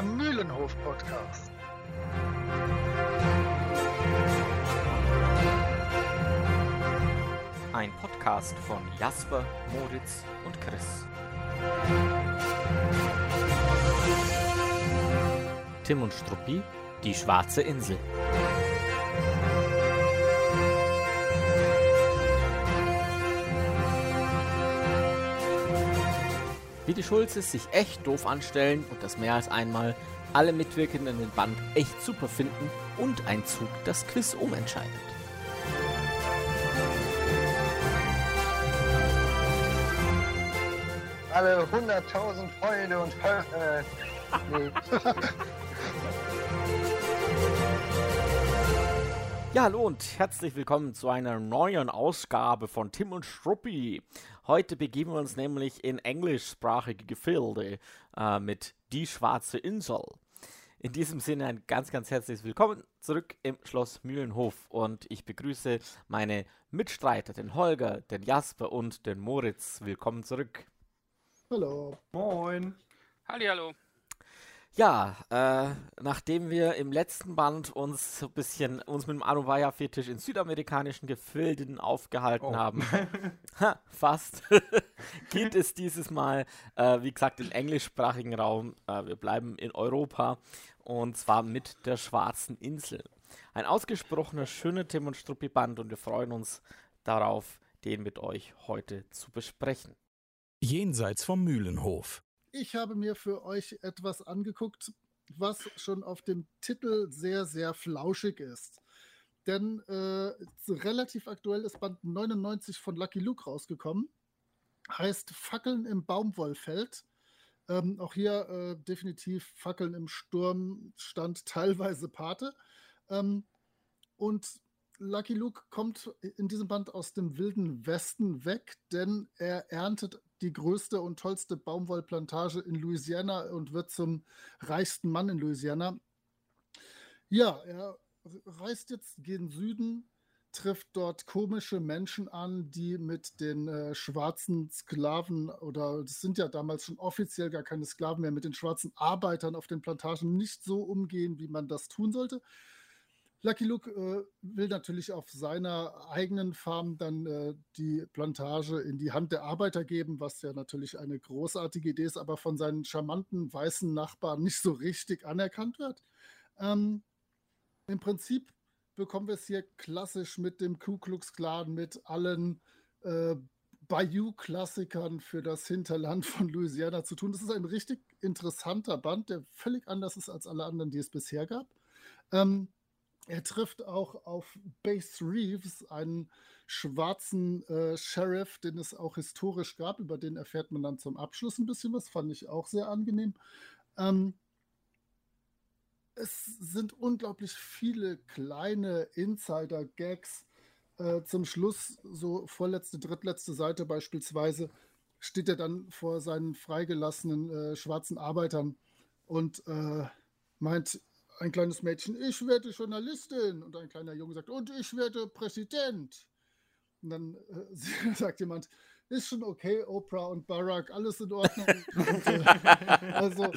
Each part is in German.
der Mühlenhof-Podcast. Ein Podcast von Jasper, Moritz und Chris. Tim und Struppi, die schwarze Insel. Wie die Schulzes sich echt doof anstellen und das mehr als einmal, alle Mitwirkenden in den Band echt super finden und ein Zug das Quiz umentscheidet. Alle 100.000 Freunde und äh, nee. Ja, hallo und herzlich willkommen zu einer neuen Ausgabe von Tim und Struppi. Heute begeben wir uns nämlich in englischsprachige Gefilde äh, mit Die Schwarze Insel. In diesem Sinne ein ganz, ganz herzliches Willkommen zurück im Schloss Mühlenhof und ich begrüße meine Mitstreiter, den Holger, den Jasper und den Moritz. Willkommen zurück. Hallo. Moin. Hallo. Ja, äh, nachdem wir im letzten Band uns so ein bisschen uns mit dem Anubaya-Fetisch in südamerikanischen Gefilden aufgehalten Oh. haben, ha, fast, geht es dieses Mal, äh, wie gesagt, im englischsprachigen Raum. Äh, wir bleiben in Europa und zwar mit der Schwarzen Insel. Ein ausgesprochener, schöner Tim und Struppi-Band und wir freuen uns darauf, den mit euch heute zu besprechen. Jenseits vom Mühlenhof. Ich habe mir für euch etwas angeguckt, was schon auf dem Titel sehr, sehr flauschig ist. Denn äh, relativ aktuell ist Band 99 von Lucky Luke rausgekommen. Heißt Fackeln im Baumwollfeld. Ähm, auch hier äh, definitiv Fackeln im Sturm stand teilweise Pate. Ähm, und Lucky Luke kommt in diesem Band aus dem wilden Westen weg, denn er erntet die größte und tollste Baumwollplantage in Louisiana und wird zum reichsten Mann in Louisiana. Ja, er reist jetzt gen Süden, trifft dort komische Menschen an, die mit den äh, schwarzen Sklaven oder das sind ja damals schon offiziell gar keine Sklaven mehr, mit den schwarzen Arbeitern auf den Plantagen nicht so umgehen, wie man das tun sollte. Lucky Luke äh, will natürlich auf seiner eigenen Farm dann äh, die Plantage in die Hand der Arbeiter geben, was ja natürlich eine großartige Idee ist, aber von seinen charmanten weißen Nachbarn nicht so richtig anerkannt wird. Ähm, Im Prinzip bekommen wir es hier klassisch mit dem Ku Klux Klan, mit allen äh, Bayou-Klassikern für das Hinterland von Louisiana zu tun. Das ist ein richtig interessanter Band, der völlig anders ist als alle anderen, die es bisher gab. Ähm, er trifft auch auf Base Reeves, einen schwarzen äh, Sheriff, den es auch historisch gab. Über den erfährt man dann zum Abschluss ein bisschen was. Fand ich auch sehr angenehm. Ähm, es sind unglaublich viele kleine Insider-Gags. Äh, zum Schluss, so vorletzte, drittletzte Seite beispielsweise, steht er dann vor seinen freigelassenen äh, schwarzen Arbeitern und äh, meint, ein kleines Mädchen, ich werde Journalistin. Und ein kleiner Junge sagt, und ich werde Präsident. Und dann äh, sagt jemand, ist schon okay, Oprah und Barack, alles in Ordnung. äh, also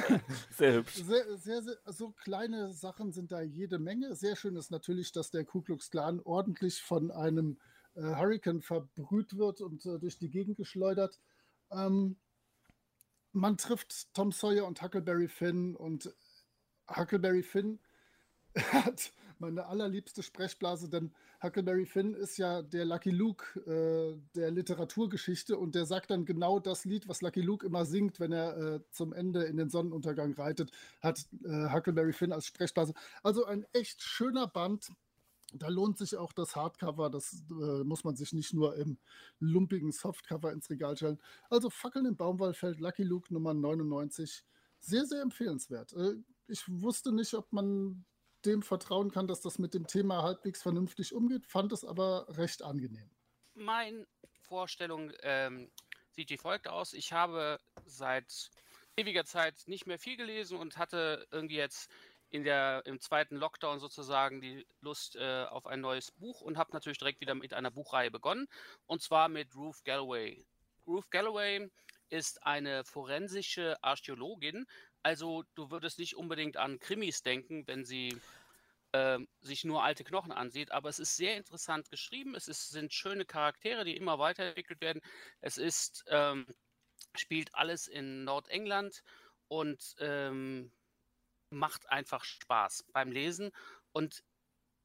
Sehr hübsch. sehr, sehr, sehr, so kleine Sachen sind da jede Menge. Sehr schön ist natürlich, dass der Ku Klux Klan ordentlich von einem äh, Hurricane verbrüht wird und äh, durch die Gegend geschleudert. Ähm, man trifft Tom Sawyer und Huckleberry Finn und Huckleberry Finn hat meine allerliebste Sprechblase, denn Huckleberry Finn ist ja der Lucky Luke äh, der Literaturgeschichte und der sagt dann genau das Lied, was Lucky Luke immer singt, wenn er äh, zum Ende in den Sonnenuntergang reitet, hat äh, Huckleberry Finn als Sprechblase. Also ein echt schöner Band. Da lohnt sich auch das Hardcover, das äh, muss man sich nicht nur im lumpigen Softcover ins Regal stellen. Also Fackeln im Baumwollfeld, Lucky Luke Nummer 99. Sehr, sehr empfehlenswert. Ich wusste nicht, ob man dem vertrauen kann, dass das mit dem Thema halbwegs vernünftig umgeht, fand es aber recht angenehm. Meine Vorstellung ähm, sieht wie folgt aus. Ich habe seit ewiger Zeit nicht mehr viel gelesen und hatte irgendwie jetzt in der, im zweiten Lockdown sozusagen die Lust äh, auf ein neues Buch und habe natürlich direkt wieder mit einer Buchreihe begonnen. Und zwar mit Ruth Galloway. Ruth Galloway ist eine forensische Archäologin, Also du würdest nicht unbedingt an Krimis denken, wenn sie äh, sich nur alte Knochen ansieht, aber es ist sehr interessant geschrieben. Es ist, sind schöne Charaktere, die immer weiterentwickelt werden. Es ist, ähm, spielt alles in Nordengland und ähm, macht einfach Spaß beim Lesen. Und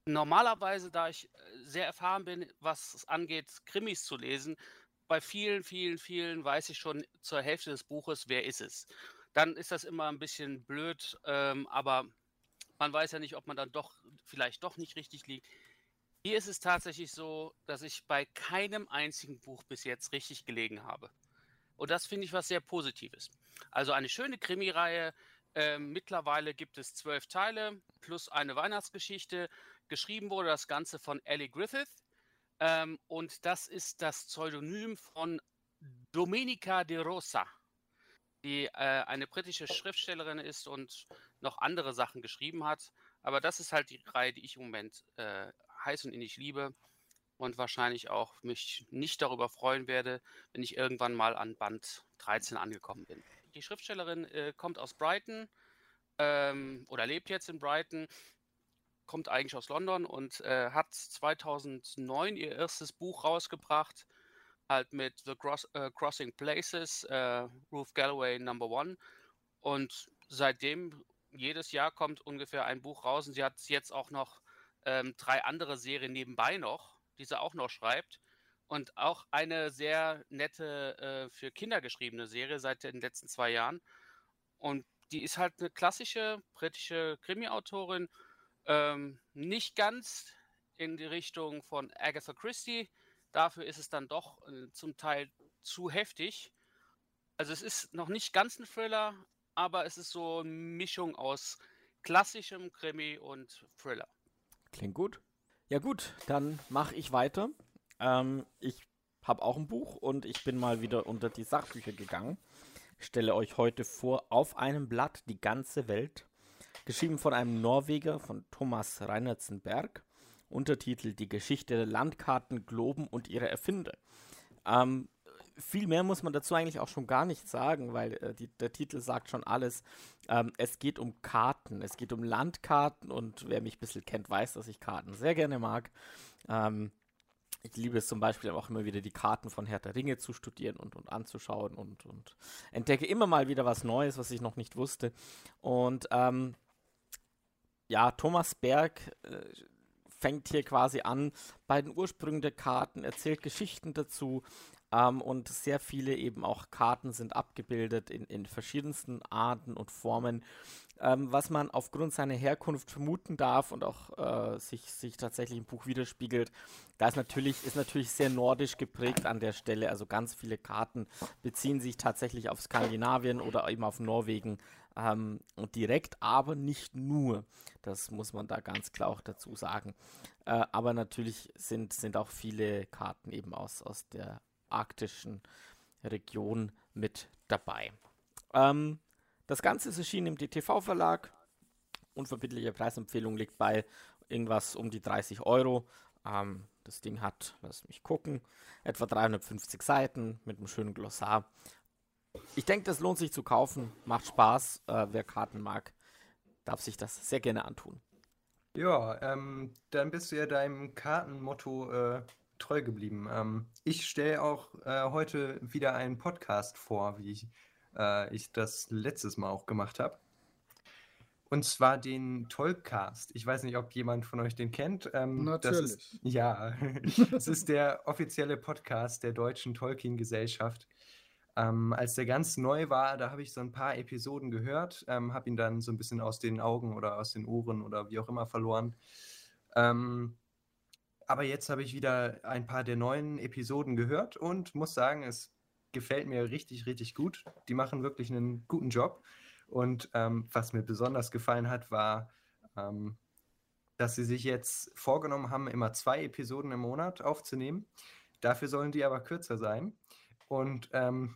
normalerweise, da ich äh, sehr erfahren bin, was es angeht, Krimis zu lesen, bei vielen, vielen, vielen weiß ich schon zur Hälfte des Buches, wer ist es. Dann ist das immer ein bisschen blöd, ähm, aber man weiß ja nicht, ob man dann doch vielleicht doch nicht richtig liegt. Hier ist es tatsächlich so, dass ich bei keinem einzigen Buch bis jetzt richtig gelegen habe. Und das finde ich was sehr Positives. Also eine schöne Krimireihe. Ähm, mittlerweile gibt es zwölf Teile plus eine Weihnachtsgeschichte. Geschrieben wurde das Ganze von Ellie Griffith. Ähm, und das ist das Pseudonym von Domenica de Rosa, die äh, eine britische Schriftstellerin ist und noch andere Sachen geschrieben hat. Aber das ist halt die Reihe, die ich im Moment äh, heiß und innig liebe und wahrscheinlich auch mich nicht darüber freuen werde, wenn ich irgendwann mal an Band 13 angekommen bin. Die Schriftstellerin äh, kommt aus Brighton ähm, oder lebt jetzt in Brighton, kommt eigentlich aus London und äh, hat 2009 ihr erstes Buch rausgebracht, halt mit The Cross, äh, Crossing Places, äh, Ruth Galloway Number One. Und seitdem jedes Jahr kommt ungefähr ein Buch raus und sie hat jetzt auch noch ähm, drei andere Serien nebenbei noch, die sie auch noch schreibt. Und auch eine sehr nette, äh, für Kinder geschriebene Serie seit den letzten zwei Jahren. Und die ist halt eine klassische britische Krimi-Autorin. Ähm, nicht ganz in die Richtung von Agatha Christie. Dafür ist es dann doch äh, zum Teil zu heftig. Also es ist noch nicht ganz ein Thriller, aber es ist so eine Mischung aus klassischem Krimi und Thriller. Klingt gut. Ja gut, dann mache ich weiter. Ähm, ich habe auch ein Buch und ich bin mal wieder unter die Sachbücher gegangen. Ich stelle euch heute vor Auf einem Blatt die ganze Welt. Geschrieben von einem Norweger, von Thomas Reinertsenberg. Untertitel Die Geschichte der Landkarten, Globen und ihre Erfinder. Ähm, viel mehr muss man dazu eigentlich auch schon gar nicht sagen, weil äh, die, der Titel sagt schon alles. Ähm, es geht um Karten, es geht um Landkarten und wer mich ein bisschen kennt, weiß, dass ich Karten sehr gerne mag. Ähm, ich liebe es zum Beispiel auch immer wieder die Karten von der Ringe zu studieren und, und anzuschauen und, und entdecke immer mal wieder was Neues, was ich noch nicht wusste. Und ähm, ja, Thomas Berg äh, fängt hier quasi an bei den Ursprüngen der Karten, erzählt Geschichten dazu, ähm, und sehr viele eben auch Karten sind abgebildet in, in verschiedensten Arten und Formen, ähm, was man aufgrund seiner Herkunft vermuten darf und auch äh, sich, sich tatsächlich im Buch widerspiegelt. Da ist natürlich, ist natürlich sehr nordisch geprägt an der Stelle. Also ganz viele Karten beziehen sich tatsächlich auf Skandinavien oder eben auf Norwegen ähm, und direkt, aber nicht nur. Das muss man da ganz klar auch dazu sagen. Äh, aber natürlich sind, sind auch viele Karten eben aus, aus der arktischen Region mit dabei. Ähm, das Ganze ist erschienen im DTV-Verlag. Unverbindliche Preisempfehlung liegt bei irgendwas um die 30 Euro. Ähm, das Ding hat, lass mich gucken, etwa 350 Seiten mit einem schönen Glossar. Ich denke, das lohnt sich zu kaufen, macht Spaß. Äh, wer Karten mag, darf sich das sehr gerne antun. Ja, ähm, dann bist du ja deinem Kartenmotto äh, treu geblieben. Ähm, ich stelle auch äh, heute wieder einen Podcast vor, wie ich, äh, ich das letztes Mal auch gemacht habe. Und zwar den Tolkcast. Ich weiß nicht, ob jemand von euch den kennt. Ähm, Natürlich. Ist, ja, das ist der offizielle Podcast der Deutschen Tolkien-Gesellschaft. Ähm, als der ganz neu war, da habe ich so ein paar Episoden gehört, ähm, habe ihn dann so ein bisschen aus den Augen oder aus den Ohren oder wie auch immer verloren. Ähm, aber jetzt habe ich wieder ein paar der neuen Episoden gehört und muss sagen, es gefällt mir richtig, richtig gut. Die machen wirklich einen guten Job. Und ähm, was mir besonders gefallen hat, war, ähm, dass sie sich jetzt vorgenommen haben, immer zwei Episoden im Monat aufzunehmen. Dafür sollen die aber kürzer sein. Und ähm,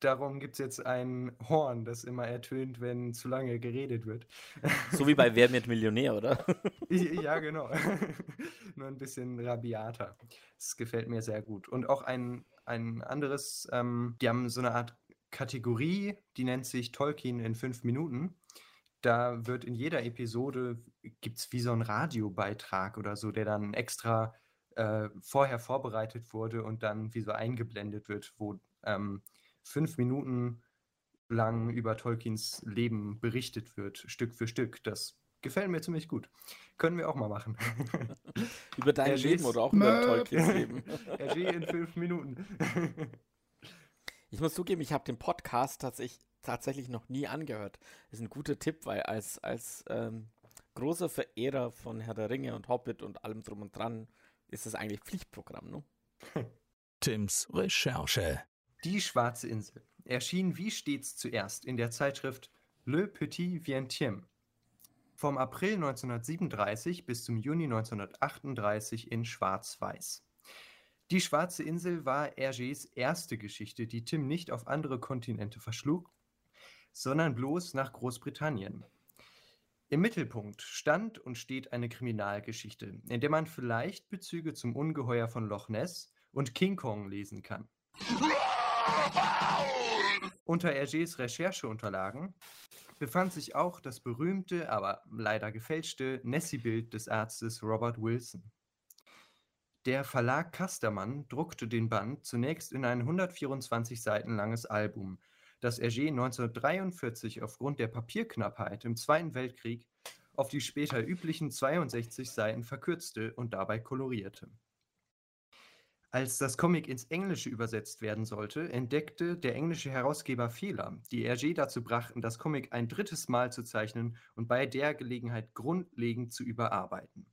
darum gibt es jetzt ein Horn, das immer ertönt, wenn zu lange geredet wird. So wie bei Wer wird Millionär, oder? ja, genau. Nur ein bisschen rabiater. Das gefällt mir sehr gut. Und auch ein, ein anderes, ähm, die haben so eine Art Kategorie, die nennt sich Tolkien in fünf Minuten. Da wird in jeder Episode, gibt es wie so einen Radiobeitrag oder so, der dann extra äh, vorher vorbereitet wurde und dann wie so eingeblendet wird, wo ähm, fünf Minuten lang über Tolkiens Leben berichtet wird, Stück für Stück. Das gefällt mir ziemlich gut. Können wir auch mal machen. über dein RGs Leben oder auch über Tolkiens Leben. RG in fünf Minuten. Ich muss zugeben, ich habe den Podcast tatsächlich, tatsächlich noch nie angehört. Das ist ein guter Tipp, weil als, als ähm, großer Verehrer von Herr der Ringe und Hobbit und allem drum und dran ist das eigentlich Pflichtprogramm, ne? Tims Recherche. Die Schwarze Insel erschien wie stets zuerst in der Zeitschrift Le Petit Vientième vom April 1937 bis zum Juni 1938 in Schwarz-Weiß. Die Schwarze Insel war Hergés erste Geschichte, die Tim nicht auf andere Kontinente verschlug, sondern bloß nach Großbritannien. Im Mittelpunkt stand und steht eine Kriminalgeschichte, in der man vielleicht Bezüge zum Ungeheuer von Loch Ness und King Kong lesen kann. Unter Hergés Rechercheunterlagen befand sich auch das berühmte, aber leider gefälschte Nessie-Bild des Arztes Robert Wilson. Der Verlag Kastermann druckte den Band zunächst in ein 124 Seiten langes Album, das Hergé 1943 aufgrund der Papierknappheit im Zweiten Weltkrieg auf die später üblichen 62 Seiten verkürzte und dabei kolorierte. Als das Comic ins Englische übersetzt werden sollte, entdeckte der englische Herausgeber Fehler, die Hergé dazu brachten, das Comic ein drittes Mal zu zeichnen und bei der Gelegenheit grundlegend zu überarbeiten.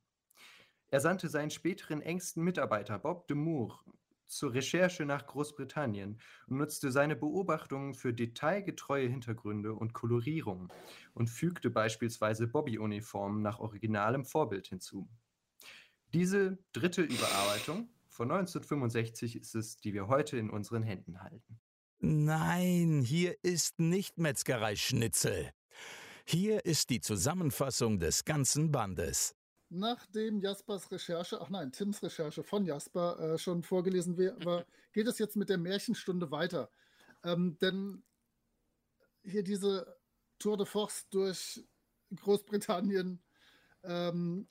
Er sandte seinen späteren engsten Mitarbeiter Bob de Moore zur Recherche nach Großbritannien und nutzte seine Beobachtungen für detailgetreue Hintergründe und Kolorierung und fügte beispielsweise Bobby-Uniformen nach originalem Vorbild hinzu. Diese dritte Überarbeitung von 1965 ist es, die wir heute in unseren Händen halten. Nein, hier ist nicht Metzgerei Schnitzel. Hier ist die Zusammenfassung des ganzen Bandes. Nachdem Jaspers Recherche, ach nein, Tims Recherche von Jasper äh, schon vorgelesen war, geht es jetzt mit der Märchenstunde weiter. Ähm, denn hier diese Tour de Force durch Großbritannien ähm,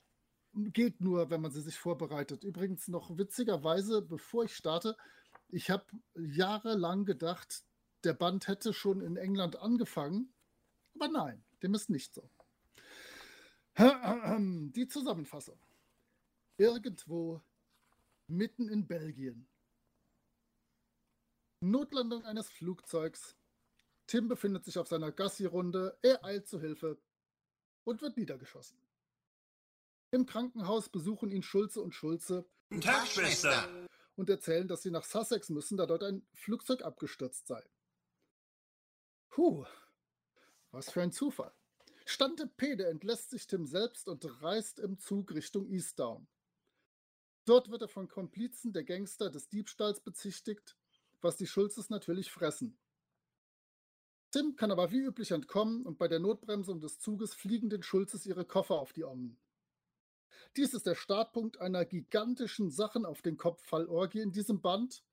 geht nur, wenn man sie sich vorbereitet. Übrigens noch witzigerweise, bevor ich starte, ich habe jahrelang gedacht, der Band hätte schon in England angefangen, aber nein, dem ist nicht so. Die Zusammenfassung. Irgendwo mitten in Belgien. Notlandung eines Flugzeugs. Tim befindet sich auf seiner Gassi-Runde. Er eilt zu Hilfe und wird niedergeschossen. Im Krankenhaus besuchen ihn Schulze und Schulze Guten Tag, Schwester. und erzählen, dass sie nach Sussex müssen, da dort ein Flugzeug abgestürzt sei. Puh, was für ein Zufall. Stante Pede entlässt sich Tim selbst und reist im Zug Richtung Eastdown. Dort wird er von Komplizen der Gangster des Diebstahls bezichtigt, was die Schulzes natürlich fressen. Tim kann aber wie üblich entkommen und bei der Notbremsung des Zuges fliegen den Schulzes ihre Koffer auf die Ommen. Dies ist der Startpunkt einer gigantischen Sachen auf den Kopf Fallorgie in diesem Band.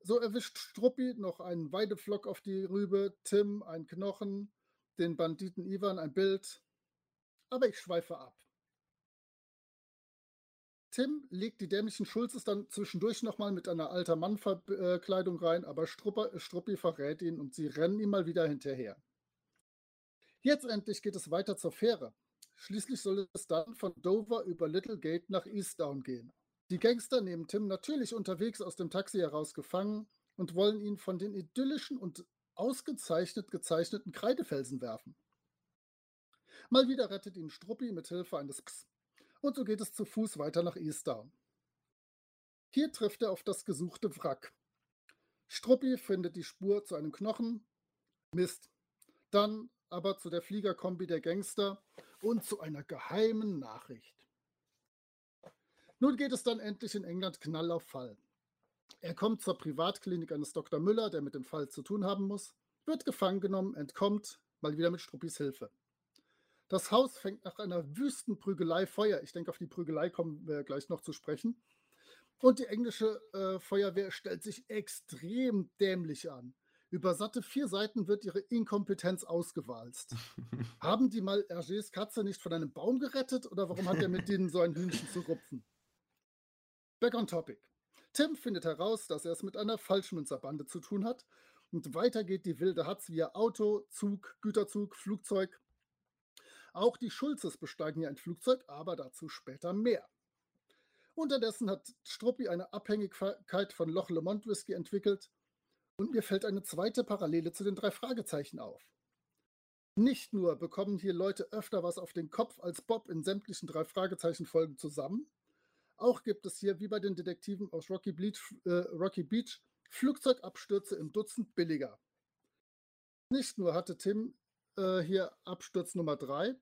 So erwischt Struppi noch einen Weidepflock auf die Rübe, Tim ein Knochen, den Banditen Ivan ein Bild. Aber ich schweife ab. Tim legt die dämlichen Schulzes dann zwischendurch nochmal mit einer alter Mann-Verkleidung rein, aber Strupper, Struppi verrät ihn und sie rennen ihm mal wieder hinterher. Jetzt endlich geht es weiter zur Fähre. Schließlich soll es dann von Dover über Little Gate nach Eastdown gehen. Die Gangster nehmen Tim natürlich unterwegs aus dem Taxi heraus gefangen und wollen ihn von den idyllischen und ausgezeichnet gezeichneten Kreidefelsen werfen. Mal wieder rettet ihn Struppi mit Hilfe eines Pks und so geht es zu Fuß weiter nach Eastdown. Hier trifft er auf das gesuchte Wrack. Struppi findet die Spur zu einem Knochen. Mist. Dann aber zu der Fliegerkombi der Gangster und zu einer geheimen Nachricht. Nun geht es dann endlich in England Knall auf Fall. Er kommt zur Privatklinik eines Dr. Müller, der mit dem Fall zu tun haben muss, wird gefangen genommen, entkommt, mal wieder mit Struppis Hilfe. Das Haus fängt nach einer wüsten Prügelei Feuer. Ich denke, auf die Prügelei kommen wir gleich noch zu sprechen. Und die englische äh, Feuerwehr stellt sich extrem dämlich an. Über satte vier Seiten wird ihre Inkompetenz ausgewalzt. Haben die mal Hergés Katze nicht von einem Baum gerettet oder warum hat er mit denen so ein Hühnchen zu rupfen? Back on topic. Tim findet heraus, dass er es mit einer Falschmünzerbande zu tun hat und weiter geht die wilde Hatz via Auto, Zug, Güterzug, Flugzeug. Auch die Schulzes besteigen hier ein Flugzeug, aber dazu später mehr. Unterdessen hat Struppi eine Abhängigkeit von Loch Lomond Whisky entwickelt und mir fällt eine zweite Parallele zu den drei Fragezeichen auf. Nicht nur bekommen hier Leute öfter was auf den Kopf als Bob in sämtlichen drei Fragezeichen-Folgen zusammen, auch gibt es hier, wie bei den Detektiven aus Rocky Beach, äh, Rocky Beach, Flugzeugabstürze im Dutzend billiger. Nicht nur hatte Tim äh, hier Absturz Nummer 3,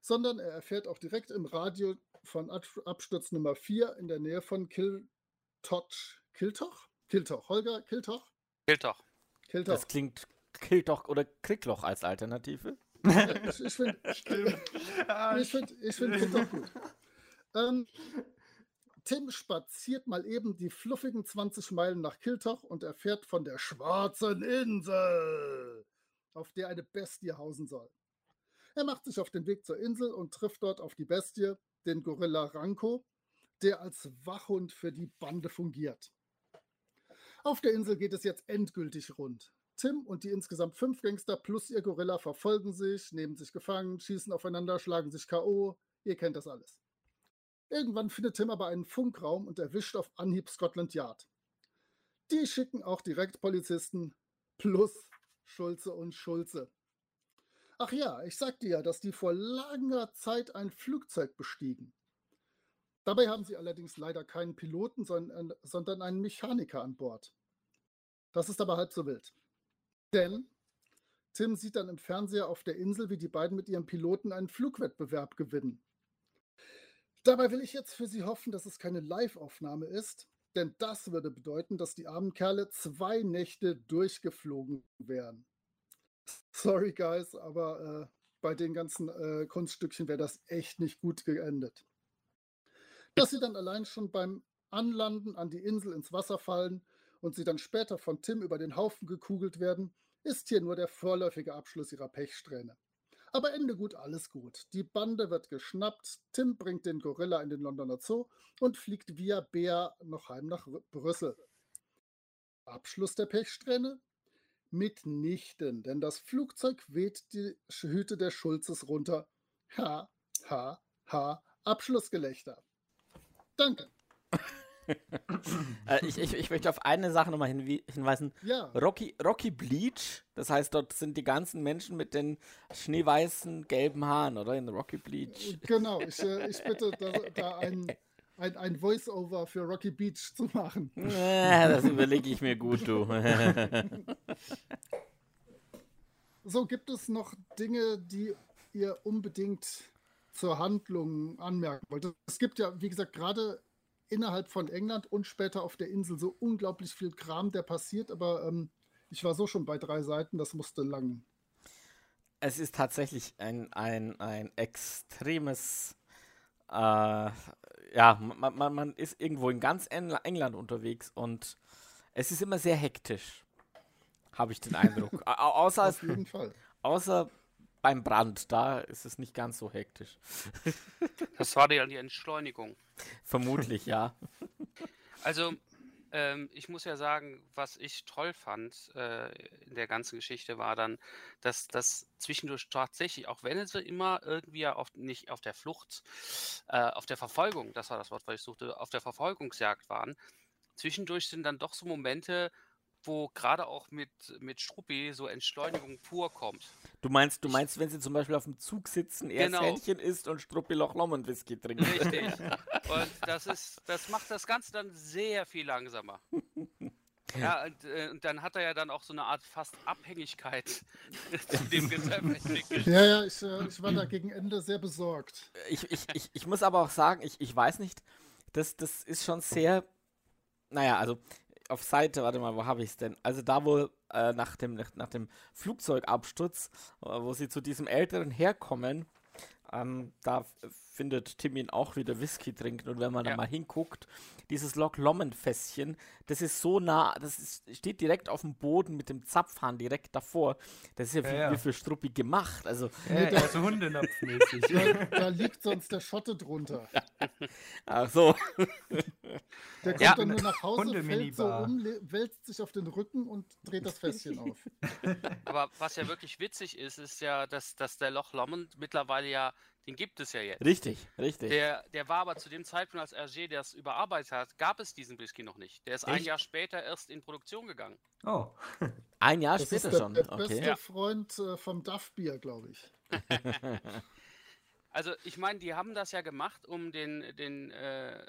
sondern er erfährt auch direkt im Radio von Absturz Nummer 4 in der Nähe von Kiltoch. Kiltoch? Kiltoch. Holger, Kiltoch? Kiltoch. Kiltoch. Das klingt Kiltoch oder Krickloch als Alternative. ich ich finde ich find, ich find Kiltoch gut. Ähm, Tim spaziert mal eben die fluffigen 20 Meilen nach Kiltoch und erfährt von der schwarzen Insel, auf der eine Bestie hausen soll. Er macht sich auf den Weg zur Insel und trifft dort auf die Bestie, den Gorilla Ranko, der als Wachhund für die Bande fungiert. Auf der Insel geht es jetzt endgültig rund. Tim und die insgesamt fünf Gangster plus ihr Gorilla verfolgen sich, nehmen sich gefangen, schießen aufeinander, schlagen sich K.O. Ihr kennt das alles. Irgendwann findet Tim aber einen Funkraum und erwischt auf Anhieb Scotland Yard. Die schicken auch direkt Polizisten plus Schulze und Schulze. Ach ja, ich sagte ja, dass die vor langer Zeit ein Flugzeug bestiegen. Dabei haben sie allerdings leider keinen Piloten, sondern einen Mechaniker an Bord. Das ist aber halb so wild. Denn Tim sieht dann im Fernseher auf der Insel, wie die beiden mit ihrem Piloten einen Flugwettbewerb gewinnen. Dabei will ich jetzt für Sie hoffen, dass es keine Live-Aufnahme ist, denn das würde bedeuten, dass die armen Kerle zwei Nächte durchgeflogen wären. Sorry, Guys, aber äh, bei den ganzen äh, Kunststückchen wäre das echt nicht gut geendet. Dass sie dann allein schon beim Anlanden an die Insel ins Wasser fallen und sie dann später von Tim über den Haufen gekugelt werden, ist hier nur der vorläufige Abschluss ihrer Pechsträhne. Aber Ende gut, alles gut. Die Bande wird geschnappt, Tim bringt den Gorilla in den Londoner Zoo und fliegt via Bär noch heim nach Brüssel. Abschluss der Pechsträhne? Mitnichten, denn das Flugzeug weht die Hüte der Schulzes runter. Ha, ha, ha, Abschlussgelächter. Danke. Äh, ich, ich, ich, möchte auf eine Sache nochmal hin, hinweisen. Ja. Rocky, Rocky Bleach, das heißt, dort sind die ganzen Menschen mit den schneeweißen, gelben Haaren, oder? In Rocky Bleach. Genau, ich, äh, ich bitte da, da ein, ein, ein Voice-Over für Rocky Beach zu machen. Äh, das überlege ich mir gut, du. so, gibt es noch Dinge, die ihr unbedingt zur Handlung anmerken wollt? Es gibt ja, wie gesagt, gerade innerhalb von England und später auf der Insel so unglaublich viel Kram, der passiert, aber ähm, ich war so schon bei drei Seiten, das musste lang. Es ist tatsächlich ein, ein, ein extremes, äh, ja, man, man, man ist irgendwo in ganz England unterwegs und es ist immer sehr hektisch, habe ich den Eindruck. außer, Auf jeden Fall. Außer beim Brand, da ist es nicht ganz so hektisch. Das war ja die Entschleunigung. Vermutlich, ja. Also, ähm, ich muss ja sagen, was ich toll fand äh, in der ganzen Geschichte war dann, dass das zwischendurch tatsächlich, auch wenn sie immer irgendwie ja auf, nicht auf der Flucht, äh, auf der Verfolgung, das war das Wort, was ich suchte, auf der Verfolgungsjagd waren, zwischendurch sind dann doch so Momente, wo gerade auch mit, mit Struppi so Entschleunigung pur kommt. Du meinst, du meinst, wenn sie zum Beispiel auf dem Zug sitzen, er genau. Hähnchen isst und Struppi Loch Lomond Whisky trinkt. Richtig. und das ist, das macht das Ganze dann sehr viel langsamer. Ja, und, äh, und, dann hat er ja dann auch so eine Art fast Abhängigkeit zu dem Gesetz entwickelt. Ja, ja, ich, äh, ich war da gegen Ende sehr besorgt. Ich, ich, ich, ich muss aber auch sagen, ich, ich weiß nicht, das, das ist schon sehr, naja, also auf Seite, warte mal, wo habe ich es denn? Also da, wo äh, nach, dem, nach dem Flugzeugabsturz, wo sie zu diesem älteren herkommen, ähm, da findet Tim ihn auch wieder Whisky trinken und wenn man Ja. da mal hinguckt, dieses Loch Lomond Fässchen, das ist so nah, das ist, steht direkt auf dem Boden mit dem Zapfhahn direkt davor. Das ist ja, Ja, wie, ja. wie für Struppi gemacht. Also, Ja, ja, so Hundenapfmäßig. Da, da liegt sonst der Schotte drunter. ach so. Der kommt Ja. dann nur nach Hause, fällt so um, wälzt sich auf den Rücken und dreht das Fässchen auf. Aber was ja wirklich witzig ist, ist ja, dass, dass der Loch Lomond mittlerweile ja, den gibt es ja jetzt. Richtig, richtig. Der, der war aber zu dem Zeitpunkt, als Hergé das überarbeitet hat, gab es diesen Whisky noch nicht. Der ist ein Echt? Jahr später erst in Produktion gegangen. Oh, Ein Jahr Das ist später der, schon. der beste Okay. Ja. Freund äh, vom Duff-Bier, glaube ich. Also ich meine, die haben das ja gemacht, um den, den äh,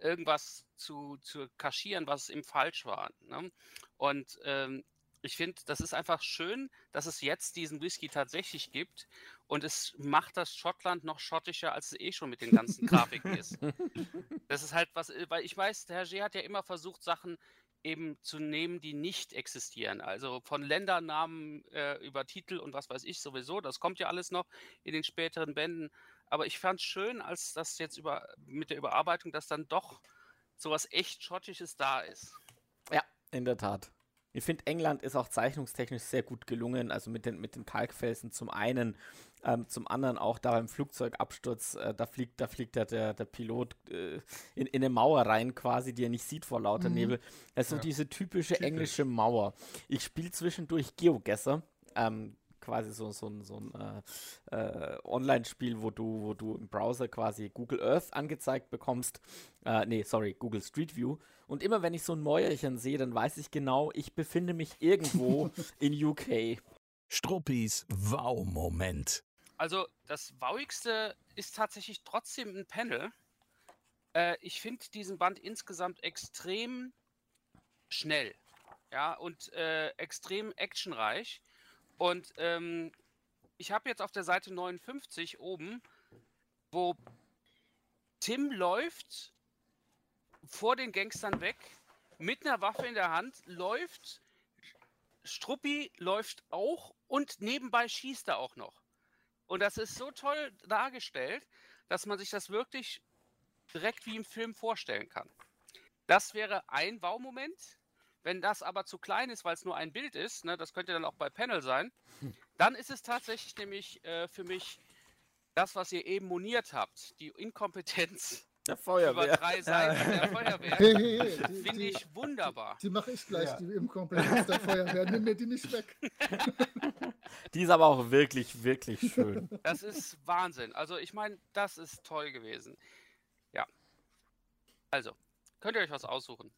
irgendwas zu, zu kaschieren, was ihm falsch war. Ne? Und ähm, ich finde, das ist einfach schön, dass es jetzt diesen Whisky tatsächlich gibt und es macht das Schottland noch schottischer, als es eh schon mit den ganzen Grafiken ist. Das ist halt was, äh, weil ich weiß, der Hergé hat ja immer versucht, Sachen eben zu nehmen, die nicht existieren. Also von Ländernamen äh, über Titel und was weiß ich sowieso, das kommt ja alles noch in den späteren Bänden. Aber ich fand es schön, als das jetzt über, mit der Überarbeitung, dass dann doch sowas echt Schottisches da ist. Ja, in der Tat. Ich finde, England ist auch zeichnungstechnisch sehr gut gelungen, also mit den, mit den Kalkfelsen zum einen, ähm, zum anderen auch da beim Flugzeugabsturz, äh, da fliegt, da fliegt der, der, der Pilot äh, in, in eine Mauer rein quasi, die er nicht sieht vor lauter Mhm. Nebel. Also Ja. diese typische Typisch. englische Mauer. Ich spiele zwischendurch Geogesser, ähm, quasi so, so, ein- so ein äh, äh, Online-Spiel, wo du, wo du im Browser quasi Google Earth angezeigt bekommst. Äh, nee, sorry, Google Street View. Und immer wenn ich so ein Mäuerchen sehe, dann weiß ich genau, ich befinde mich irgendwo in UK. Struppis Wow-Moment. Also das Wauigste ist tatsächlich trotzdem ein Panel. Äh, ich finde diesen Band insgesamt extrem schnell. Ja, und äh, extrem actionreich. Und ähm, ich habe jetzt auf der Seite 59 oben, wo Tim läuft vor den Gangstern weg, mit einer Waffe in der Hand, läuft, Struppi läuft auch und nebenbei schießt er auch noch. Und das ist so toll dargestellt, dass man sich das wirklich direkt wie im Film vorstellen kann. Das wäre ein Wow-Moment. Wenn das aber zu klein ist, weil es nur ein Bild ist, ne, das könnte dann auch bei Panel sein, dann ist es tatsächlich nämlich äh, für mich das, was ihr eben moniert habt, die Inkompetenz Der über Feuerwehr. drei Seiten der Feuerwehr, Hey, hey, hey, die, finde die, ich wunderbar. die mache ich gleich, Ja. die Inkompetenz der Feuerwehr. Nimm mir die nicht weg. Die ist aber auch wirklich, wirklich schön. Das ist Wahnsinn. Also ich meine, das ist toll gewesen. Ja. Also, könnt ihr euch was aussuchen.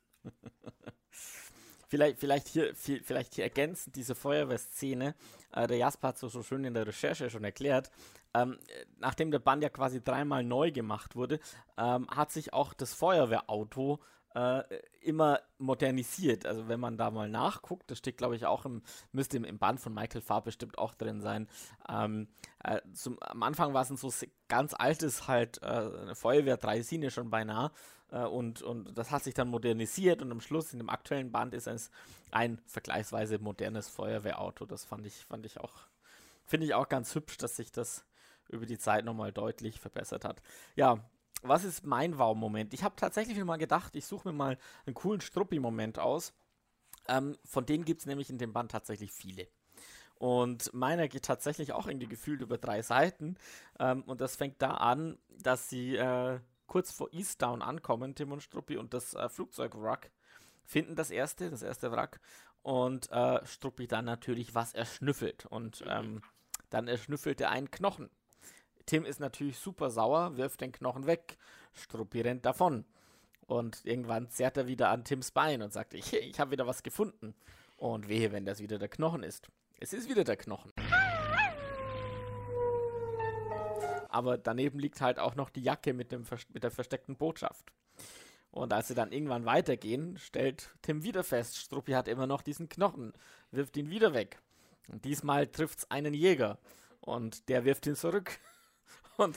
Vielleicht, vielleicht, hier, vi- vielleicht hier ergänzend diese Feuerwehrszene. Äh, der Jasper hat so, so schön in der Recherche schon erklärt. Ähm, äh, nachdem der Band ja quasi dreimal neu gemacht wurde, ähm, hat sich auch das Feuerwehrauto äh, immer modernisiert. Also wenn man da mal nachguckt, das steht glaube ich auch im, müsste im, im Band von Michael Farr bestimmt auch drin sein. Ähm, äh, zum, am Anfang war es ein so ganz altes halt, äh, Feuerwehr Dreisine schon beinahe. Äh, und, und das hat sich dann modernisiert und am Schluss in dem aktuellen Band ist es ein vergleichsweise modernes Feuerwehrauto. Das fand ich, fand ich auch, finde ich auch ganz hübsch, dass sich das über die Zeit nochmal deutlich verbessert hat. Ja, was ist mein Wow-Moment? Ich habe tatsächlich mir mal gedacht, ich suche mir mal einen coolen Struppi-Moment aus. Ähm, von denen gibt es nämlich in dem Band tatsächlich viele. Und meiner geht tatsächlich auch irgendwie gefühlt über drei Seiten. Ähm, und das fängt da an, dass sie äh, kurz vor Easttown ankommen, Tim und Struppi, und das äh, Flugzeugwrack finden das erste, das erste Wrack. Und äh, Struppi dann natürlich was erschnüffelt. Und ähm, dann erschnüffelt er einen Knochen. Tim ist natürlich super sauer, wirft den Knochen weg. Struppi rennt davon. Und irgendwann zerrt er wieder an Tims Bein und sagt, ich, ich habe wieder was gefunden. Und wehe, wenn das wieder der Knochen ist. Es ist wieder der Knochen. Aber daneben liegt halt auch noch die Jacke mit, dem, mit der versteckten Botschaft. Und als sie dann irgendwann weitergehen, stellt Tim wieder fest, Struppi hat immer noch diesen Knochen, wirft ihn wieder weg. Und diesmal trifft es einen Jäger. Und der wirft ihn zurück. Und,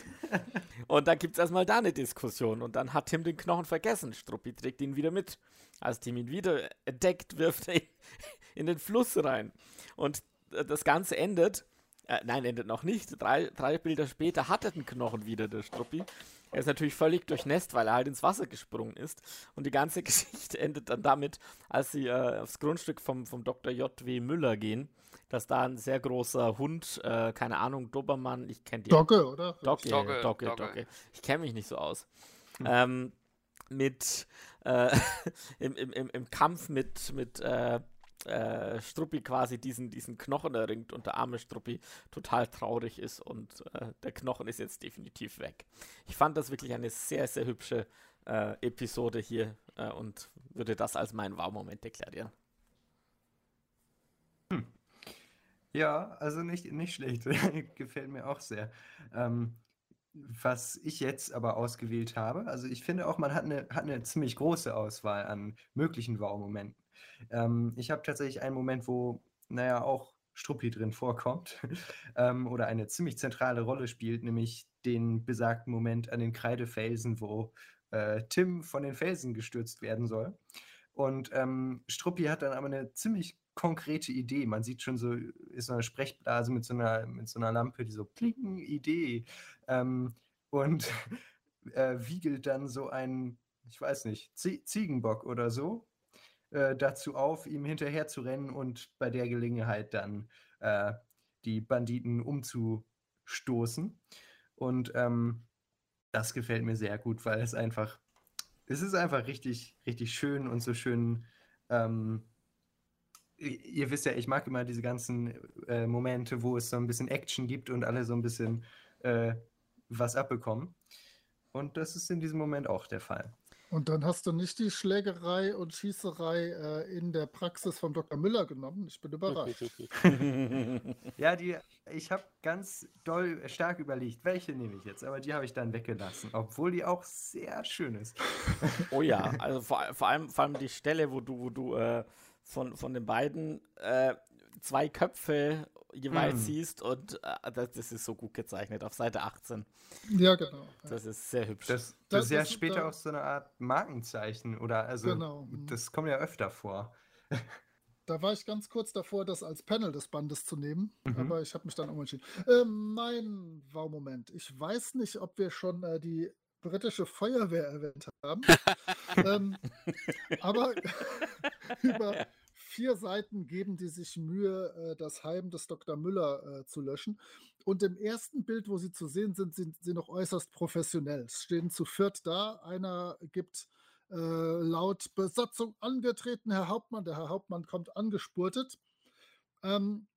und dann gibt es erstmal da eine Diskussion. Und dann hat Tim den Knochen vergessen. Struppi trägt ihn wieder mit. Als Tim ihn wieder entdeckt, wirft er ihn in den Fluss rein. Und äh, das Ganze endet Äh, nein, endet noch nicht. Drei, drei Bilder später hat er den Knochen wieder, der Struppi. Er ist natürlich völlig durchnässt, weil er halt ins Wasser gesprungen ist. Und die ganze Geschichte endet dann damit, als sie äh, aufs Grundstück vom, vom Dr. J.W. Müller gehen, dass da ein sehr großer Hund, äh, keine Ahnung, Dobermann, ich kenne die. Dogge, oder? Dogge, Dogge, Dogge, Dogge. Dogge. Ich kenne mich nicht so aus. Ähm, mit äh, im, im, im, im Kampf mit, mit äh, Struppi quasi diesen, diesen Knochen erringt und der arme Struppi total traurig ist und äh, der Knochen ist jetzt definitiv weg. Ich fand das wirklich eine sehr, sehr hübsche äh, Episode hier äh, und würde das als meinen Wow-Moment deklarieren. Ja, also nicht, nicht schlecht. Gefällt mir auch sehr. Ähm, was ich jetzt aber ausgewählt habe, also ich finde auch, man hat eine, hat eine ziemlich große Auswahl an möglichen Wow-Momenten. Ähm, ich habe tatsächlich einen Moment, wo, naja, auch Struppi drin vorkommt ähm, oder eine ziemlich zentrale Rolle spielt, nämlich den besagten Moment an den Kreidefelsen, wo äh, Tim von den Felsen gestürzt werden soll. Und ähm, Struppi hat dann aber eine ziemlich konkrete Idee. Man sieht schon so, ist so eine Sprechblase mit so einer, mit so einer Lampe, die so kling, Idee. Ähm, und äh, wiegelt dann so einen, ich weiß nicht, Zie Ziegenbock oder so äh, dazu auf, ihm hinterher zu rennen und bei der Gelegenheit dann äh, die Banditen umzustoßen. Und ähm, das gefällt mir sehr gut, weil es einfach, es ist einfach richtig, richtig schön und so schön. Ähm, ihr wisst ja, ich mag immer diese ganzen äh, Momente, wo es so ein bisschen Action gibt und alle so ein bisschen äh, was abbekommen. Und das ist in diesem Moment auch der Fall. Und dann hast du nicht die Schlägerei und Schießerei äh, in der Praxis von Dr. Müller genommen. Ich bin überrascht. Ja, die, ich habe ganz doll stark überlegt, welche nehme ich jetzt, aber die habe ich dann weggelassen, obwohl die auch sehr schön ist. Oh ja, also vor, vor, allem, vor allem die Stelle, wo du, wo du äh, von, von den beiden äh, zwei Köpfe jeweils Mm. siehst und äh, das, das ist so gut gezeichnet auf Seite 18. Ja, genau. Das ist sehr hübsch. Das, das, Das ist ja ist- später da- auch so eine Art Markenzeichen oder also Genau, mhm. das kommt ja öfter vor. Da war ich ganz kurz davor, das als Panel des Bandes zu nehmen, Mhm. aber ich habe mich dann umentschieden. Äh, mein Wow-Moment. Ich weiß nicht, ob wir schon äh, die britische Feuerwehr erwähnt haben. ähm, aber über vier Seiten geben die sich Mühe, äh, das Heim des Dr. Müller äh, zu löschen. Und im ersten Bild, wo sie zu sehen sind, sind sie noch äußerst professionell. Es stehen zu viert da. Einer gibt äh, laut Besatzung angetreten, Herr Hauptmann. Der Herr Hauptmann kommt angespurtet, ähm,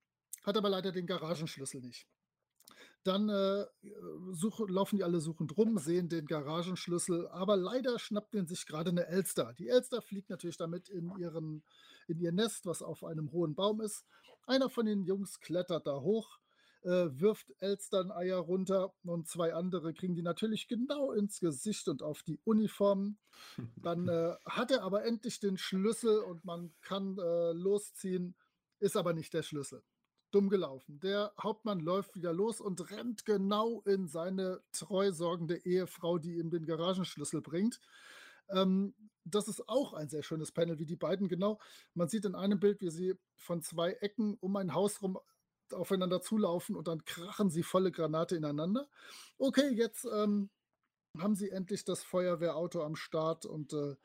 hat aber leider den Garagenschlüssel nicht. Dann äh, suche, laufen die alle suchend rum, sehen den Garagenschlüssel, aber leider schnappt den sich gerade eine Elster. Die Elster fliegt natürlich damit in, ihren, in ihr Nest, was auf einem hohen Baum ist. Einer von den Jungs klettert da hoch, äh, wirft Elsterneier runter und zwei andere kriegen die natürlich genau ins Gesicht und auf die Uniformen. Dann äh, hat er aber endlich den Schlüssel und man kann äh, losziehen, ist aber nicht der Schlüssel. Dumm gelaufen. Der Hauptmann läuft wieder los und rennt genau in seine treu sorgende Ehefrau, die ihm den Garagenschlüssel bringt. Ähm, das ist auch ein sehr schönes Panel, wie die beiden genau. Man sieht in einem Bild, wie sie von zwei Ecken um ein Haus rum aufeinander zulaufen und dann krachen sie volle Granate ineinander. Okay, jetzt ähm, haben sie endlich das Feuerwehrauto am Start und äh,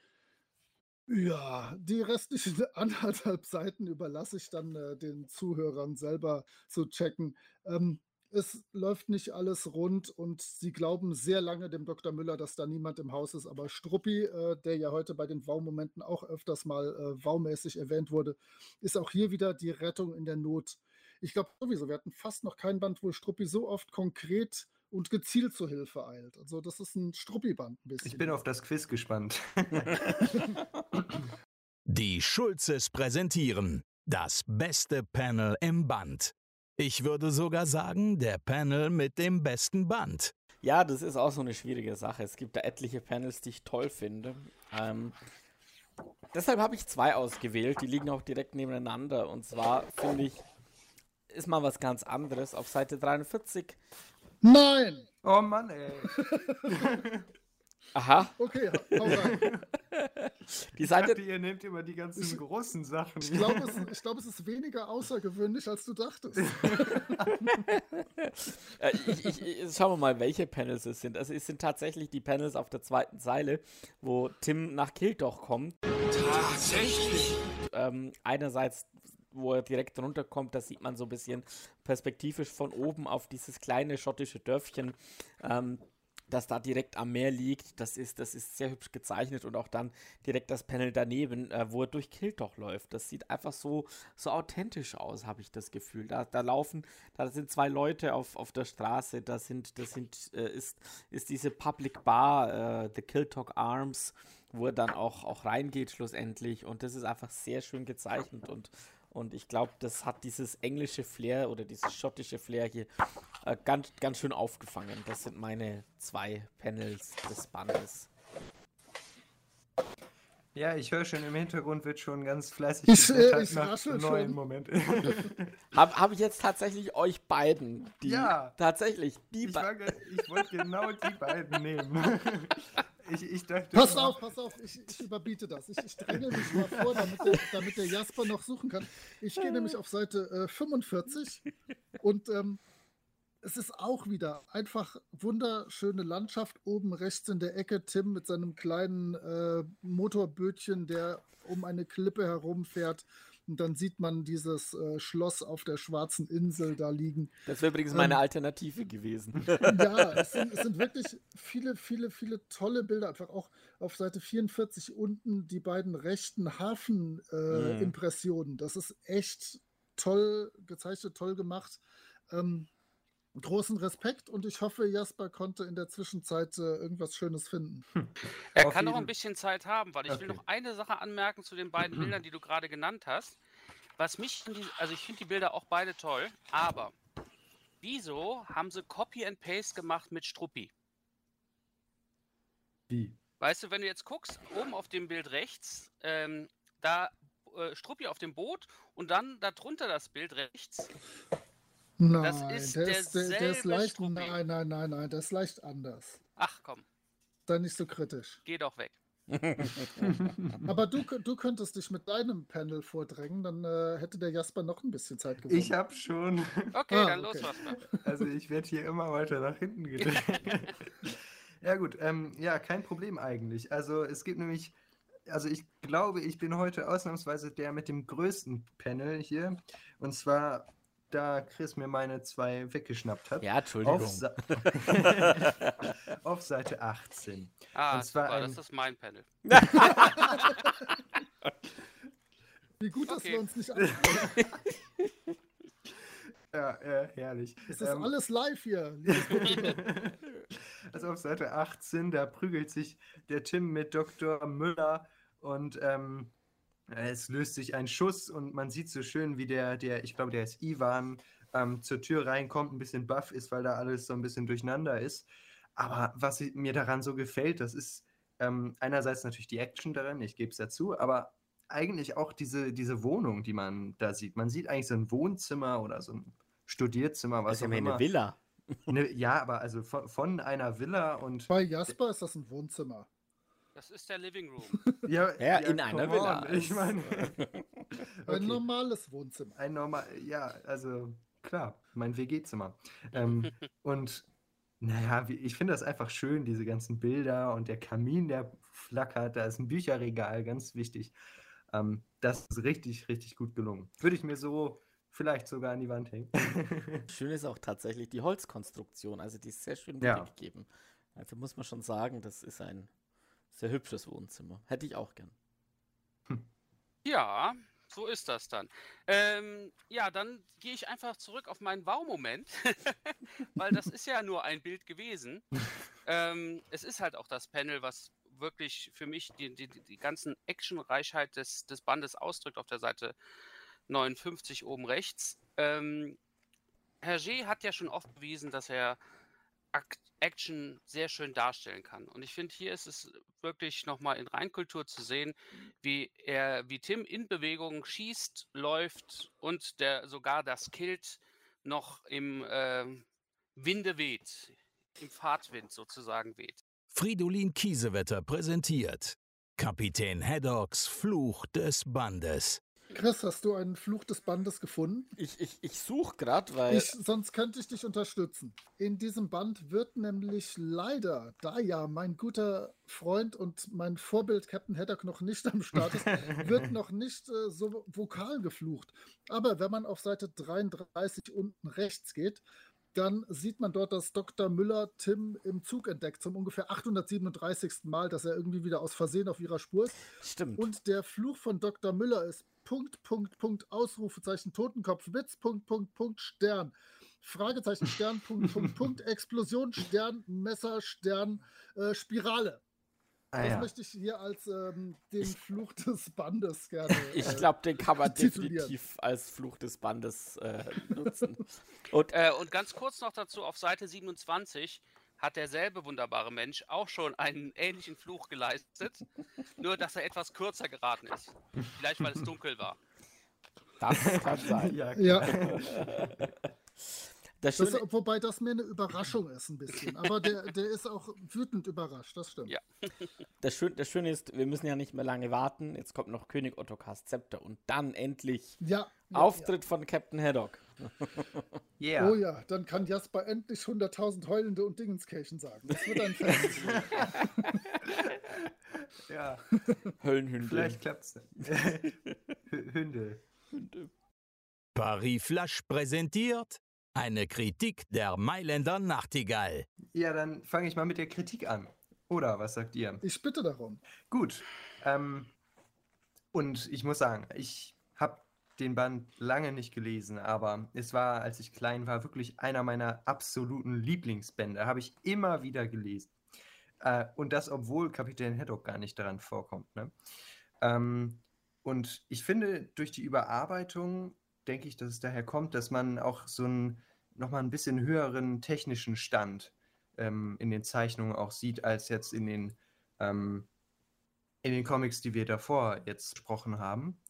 ja, die restlichen anderthalb Seiten überlasse ich dann äh, den Zuhörern selber zu checken. Ähm, es läuft nicht alles rund und sie glauben sehr lange dem Dr. Müller, dass da niemand im Haus ist. Aber Struppi, äh, der ja heute bei den Wow-Momenten auch öfters mal äh, wow-mäßig erwähnt wurde, ist auch hier wieder die Rettung in der Not. Ich glaube sowieso, wir hatten fast noch kein Band, wo Struppi so oft konkret und gezielt zur Hilfe eilt. Also das ist ein Struppi-Band ein bisschen. Ich bin auf das Quiz gespannt. Die Schulzes präsentieren das beste Panel im Band. Ich würde sogar sagen, der Panel mit dem besten Band. Ja, das ist auch so eine schwierige Sache. Es gibt da etliche Panels, die ich toll finde. Ähm, deshalb habe ich zwei ausgewählt, die liegen auch direkt nebeneinander. Und zwar finde ich, ist mal was ganz anderes. Auf Seite 43. Nein! Oh Mann, ey. Aha, Okay, hau rein. Die Ich Seite, dachte, ihr nehmt immer die ganzen Ich- großen Sachen. Ich glaube, es, ich glaube, es ist weniger außergewöhnlich, als du dachtest. Äh, ich, ich, ich, schauen wir mal, welche Panels es sind. Also es sind tatsächlich die Panels auf der zweiten Seile, wo Tim nach Kildoch kommt. Tatsächlich? Ähm, einerseits, wo er direkt runterkommt, da sieht man so ein bisschen perspektivisch von oben auf dieses kleine schottische Dörfchen. Ähm, das da direkt am Meer liegt, das ist, das ist sehr hübsch gezeichnet und auch dann direkt das Panel daneben, äh, wo er durch Kildoch läuft. Das sieht einfach so, so authentisch aus, habe ich das Gefühl. Da, da laufen, da sind zwei Leute auf, auf der Straße, da sind, das sind, äh, ist, ist diese Public Bar, äh, The Kiltalk Arms, wo er dann auch, auch reingeht schlussendlich und das ist einfach sehr schön gezeichnet und und ich glaube, das hat dieses englische Flair oder dieses schottische Flair hier äh, ganz, ganz schön aufgefangen. Das sind meine zwei Panels des Bandes. Ja, ich höre schon im Hintergrund wird schon ganz fleißig Ich, äh, ich nach raschel neuen schon. Momenten. Habe hab ich jetzt tatsächlich euch beiden, die Ja. tatsächlich, die ich beiden. ge- ich wollte genau die beiden nehmen. Ich, ich dachte, Pass auf, pass auf, ich, ich überbiete das. Ich, ich dränge mich mal vor, damit der, damit der Jasper noch suchen kann. Ich gehe nämlich auf Seite äh, 45 und ähm, es ist auch wieder einfach wunderschöne Landschaft. Oben rechts in der Ecke Tim mit seinem kleinen äh, Motorbötchen, der um eine Klippe herumfährt. Und dann sieht man dieses äh, Schloss auf der schwarzen Insel da liegen. Das wäre übrigens meine Ähm. Alternative gewesen. Ja, es sind, es sind wirklich viele, viele, viele tolle Bilder. Einfach auch auf Seite 44 unten die beiden rechten Mhm. Hafen-Impressionen. das ist echt toll gezeichnet, toll gemacht. Ähm, großen Respekt und ich hoffe, Jasper konnte in der Zwischenzeit äh, irgendwas Schönes finden. Er Auf kann noch ein bisschen Zeit haben, weil ich will Okay. noch eine Sache anmerken zu den beiden Bildern, die du gerade genannt hast. Was mich, die, also ich finde die Bilder auch beide toll, aber wieso haben sie Copy and Paste gemacht mit Struppi? Wie? Weißt du, wenn du jetzt guckst, oben auf dem Bild rechts, ähm, da äh, Struppi auf dem Boot und dann darunter das Bild rechts. Nein, ist der, ist, der, der ist derselbe leicht. Struppi. Nein, nein, nein, nein, der ist leicht anders. Ach komm, Sei nicht so kritisch. geh doch weg. Aber du, du könntest dich mit deinem Panel vordrängen, dann äh, hätte der Jasper noch ein bisschen Zeit gewonnen. Ich habe schon. Okay, Ah, dann los, okay. Jasper. Also ich werde hier immer weiter nach hinten gedrängt. ja gut, ähm, ja, kein Problem eigentlich. Also es gibt nämlich, also ich glaube, ich bin heute ausnahmsweise der mit dem größten Panel hier. Und zwar, da Chris mir meine zwei weggeschnappt hat. Ja, Entschuldigung. Auf, Sa auf Seite 18. Ah, Und zwar super, ein- das ist mein Panel. Wie gut, dass Okay. wir uns nicht an. Ja, äh, herrlich. Es ist Ähm, alles live hier. Also auf Seite 18, da prügelt sich der Tim mit Dr. Müller und ähm, es löst sich ein Schuss und man sieht so schön, wie der, der ich glaube, der ist Ivan, ähm, zur Tür reinkommt, ein bisschen baff ist, weil da alles so ein bisschen durcheinander ist. Aber was mir daran so gefällt, das ist ähm, einerseits natürlich die Action darin, ich gebe es dazu, aber eigentlich auch diese, diese Wohnung, die man da sieht. Man sieht eigentlich so ein Wohnzimmer oder so ein Studierzimmer, Das was ist ja auch mehr immer. eine Villa. Ne, ja, aber also von, von einer Villa und Bei Jasper ist das ein Wohnzimmer. Das ist der Living Room. ja, Ja, in einer come Villa. on, Ich meine, Ein okay, normales Wohnzimmer. ein normal, ja, also klar, mein WG-Zimmer. Ähm, und naja, ich finde das einfach schön, diese ganzen Bilder und der Kamin, der flackert, da ist ein Bücherregal, ganz wichtig. Ähm, das ist richtig, richtig gut gelungen. Würde ich mir so vielleicht sogar an die Wand hängen. Schön ist auch tatsächlich die Holzkonstruktion. Also die ist sehr schön Ja. wiedergegeben. Also muss man schon sagen, das ist ein sehr hübsches Wohnzimmer. Hätte ich auch gern. Ja, so ist das dann. Ähm, ja, dann gehe ich einfach zurück auf meinen Wow-Moment, weil das ist ja nur ein Bild gewesen. ähm, es ist halt auch das Panel, was wirklich für mich die, die, die ganzen Actionreichheit des, des Bandes ausdrückt auf der Seite 59 oben rechts. Ähm, Hergé hat ja schon oft bewiesen, dass er Action sehr schön darstellen kann. Und ich finde, hier ist es wirklich nochmal in Reinkultur zu sehen, wie er, wie Tim in Bewegung schießt, läuft und der sogar das Kilt noch im ähm, Winde weht, im Fahrtwind sozusagen weht. Fridolin Kiesewetter präsentiert Kapitän Haddocks Fluch des Bandes. Chris, hast du einen Fluch des Bandes gefunden? Ich, ich, ich suche gerade, weil. Ich, sonst könnte ich dich unterstützen. In diesem Band wird nämlich leider, da ja mein guter Freund und mein Vorbild Captain Haddock noch nicht am Start ist, wird noch nicht äh, so vokal geflucht. Aber wenn man auf Seite 33 unten rechts geht, dann sieht man dort, dass Dr. Müller Tim im Zug entdeckt, zum ungefähr 837. Mal, dass er irgendwie wieder aus Versehen auf ihrer Spur ist. Stimmt. Und der Fluch von Dr. Müller ist Punkt, Punkt, Punkt, Ausrufezeichen, Totenkopf, Witz, Punkt, Punkt, Punkt, Stern. Fragezeichen, Stern, Punkt, Punkt, Punkt, Explosion, Stern, Messer, Stern, äh, Spirale. Ah, das ja. möchte ich hier als ähm, den Fluch des Bandes gerne. Ich äh, glaube, den kann man titulieren. definitiv als Fluch des Bandes äh, nutzen. Und Äh, und ganz kurz noch dazu, auf Seite 27 hat derselbe wunderbare Mensch auch schon einen ähnlichen Fluch geleistet, nur dass er etwas kürzer geraten ist. Vielleicht weil es dunkel war. das kann sein. Ja, Ja, Das das, wobei das mir eine Überraschung ist, ein bisschen. Aber der, der ist auch wütend überrascht, das stimmt. Ja. das, Schöne, das Schöne ist, wir müssen ja nicht mehr lange warten. Jetzt kommt noch König Ottokars Zepter und dann endlich Ja, ja, Auftritt von Captain Haddock. yeah. Oh ja, dann kann Jasper endlich 100.000 Heulende und Dingenskirchen sagen. Das wird ein Fest. ja. Höllenhündin. Vielleicht klappt's. Hünde. Paris Flash präsentiert eine Kritik der Mailänder Nachtigall. Ja, dann fange ich mal mit der Kritik an. Oder was sagt ihr? Ich bitte darum. Gut. Ähm, und ich muss sagen, ich habe den Band lange nicht gelesen, aber es war, als ich klein war, wirklich einer meiner absoluten Lieblingsbände. Habe ich immer wieder gelesen. Äh, und das, obwohl Kapitän Haddock gar nicht daran vorkommt. Ne? Ähm, und ich finde, durch die Überarbeitung denke ich, dass es daher kommt, dass man auch so einen nochmal ein bisschen höheren technischen Stand ähm, in den Zeichnungen auch sieht, als jetzt in den, ähm, in den Comics, die wir davor jetzt besprochen haben.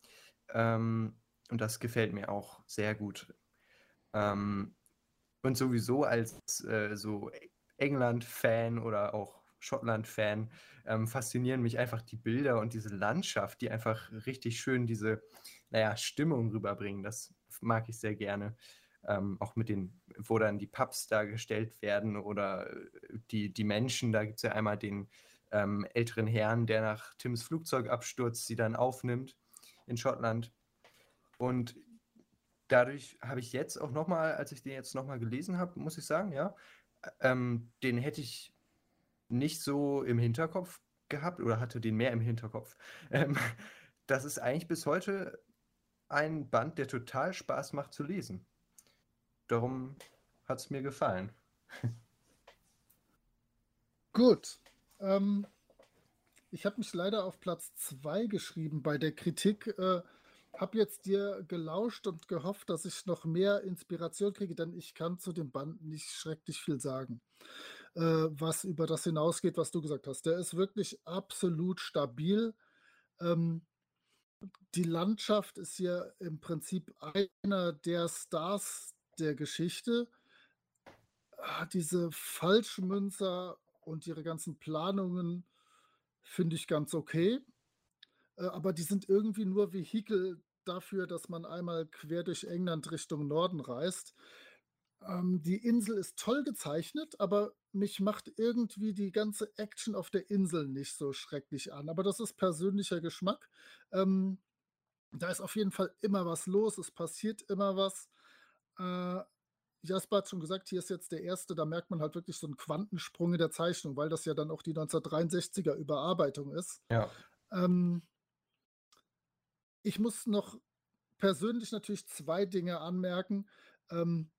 Ähm, und das gefällt mir auch sehr gut. Ähm, und sowieso als äh, so England-Fan oder auch Schottland-Fan ähm, faszinieren mich einfach die Bilder und diese Landschaft, die einfach richtig schön diese, naja, Stimmung rüberbringen. Das mag ich sehr gerne. Ähm, auch mit den, wo dann die Pubs dargestellt werden oder äh, die, die Menschen, da gibt es ja einmal den ähm, älteren Herrn, der nach Tims Flugzeugabsturz sie dann aufnimmt in Schottland. Und dadurch habe ich jetzt auch nochmal, als ich den jetzt nochmal gelesen habe, muss ich sagen, ja, ähm, den hätte ich nicht so im Hinterkopf gehabt oder hatte den mehr im Hinterkopf. Ähm, das ist eigentlich bis heute ein Band, der total Spaß macht zu lesen. Darum hat es mir gefallen. Gut. Ähm, ich habe mich leider auf Platz 2 geschrieben bei der Kritik. Äh, habe jetzt dir gelauscht und gehofft, dass ich noch mehr Inspiration kriege, denn ich kann zu dem Band nicht schrecklich viel sagen, äh, was über das hinausgeht, was du gesagt hast. Der ist wirklich absolut stabil. Ähm, die Landschaft ist hier im Prinzip einer der Stars der Geschichte. Ah, Diese Falschmünzer und ihre ganzen Planungen finde ich ganz okay. Äh, Aber die sind irgendwie nur Vehikel dafür, dass man einmal quer durch England Richtung Norden reist. Ähm, die Insel ist toll gezeichnet, aber mich macht irgendwie die ganze Action auf der Insel nicht so schrecklich an. Aber das ist persönlicher Geschmack. Ähm, da ist auf jeden Fall immer was los, es passiert immer was. Äh, Jasper hat schon gesagt, hier ist jetzt der erste, da merkt man halt wirklich so einen Quantensprung in der Zeichnung, weil das ja dann auch die 1963er Überarbeitung ist. Ja. Ähm, ich muss noch persönlich natürlich zwei Dinge anmerken. Ähm,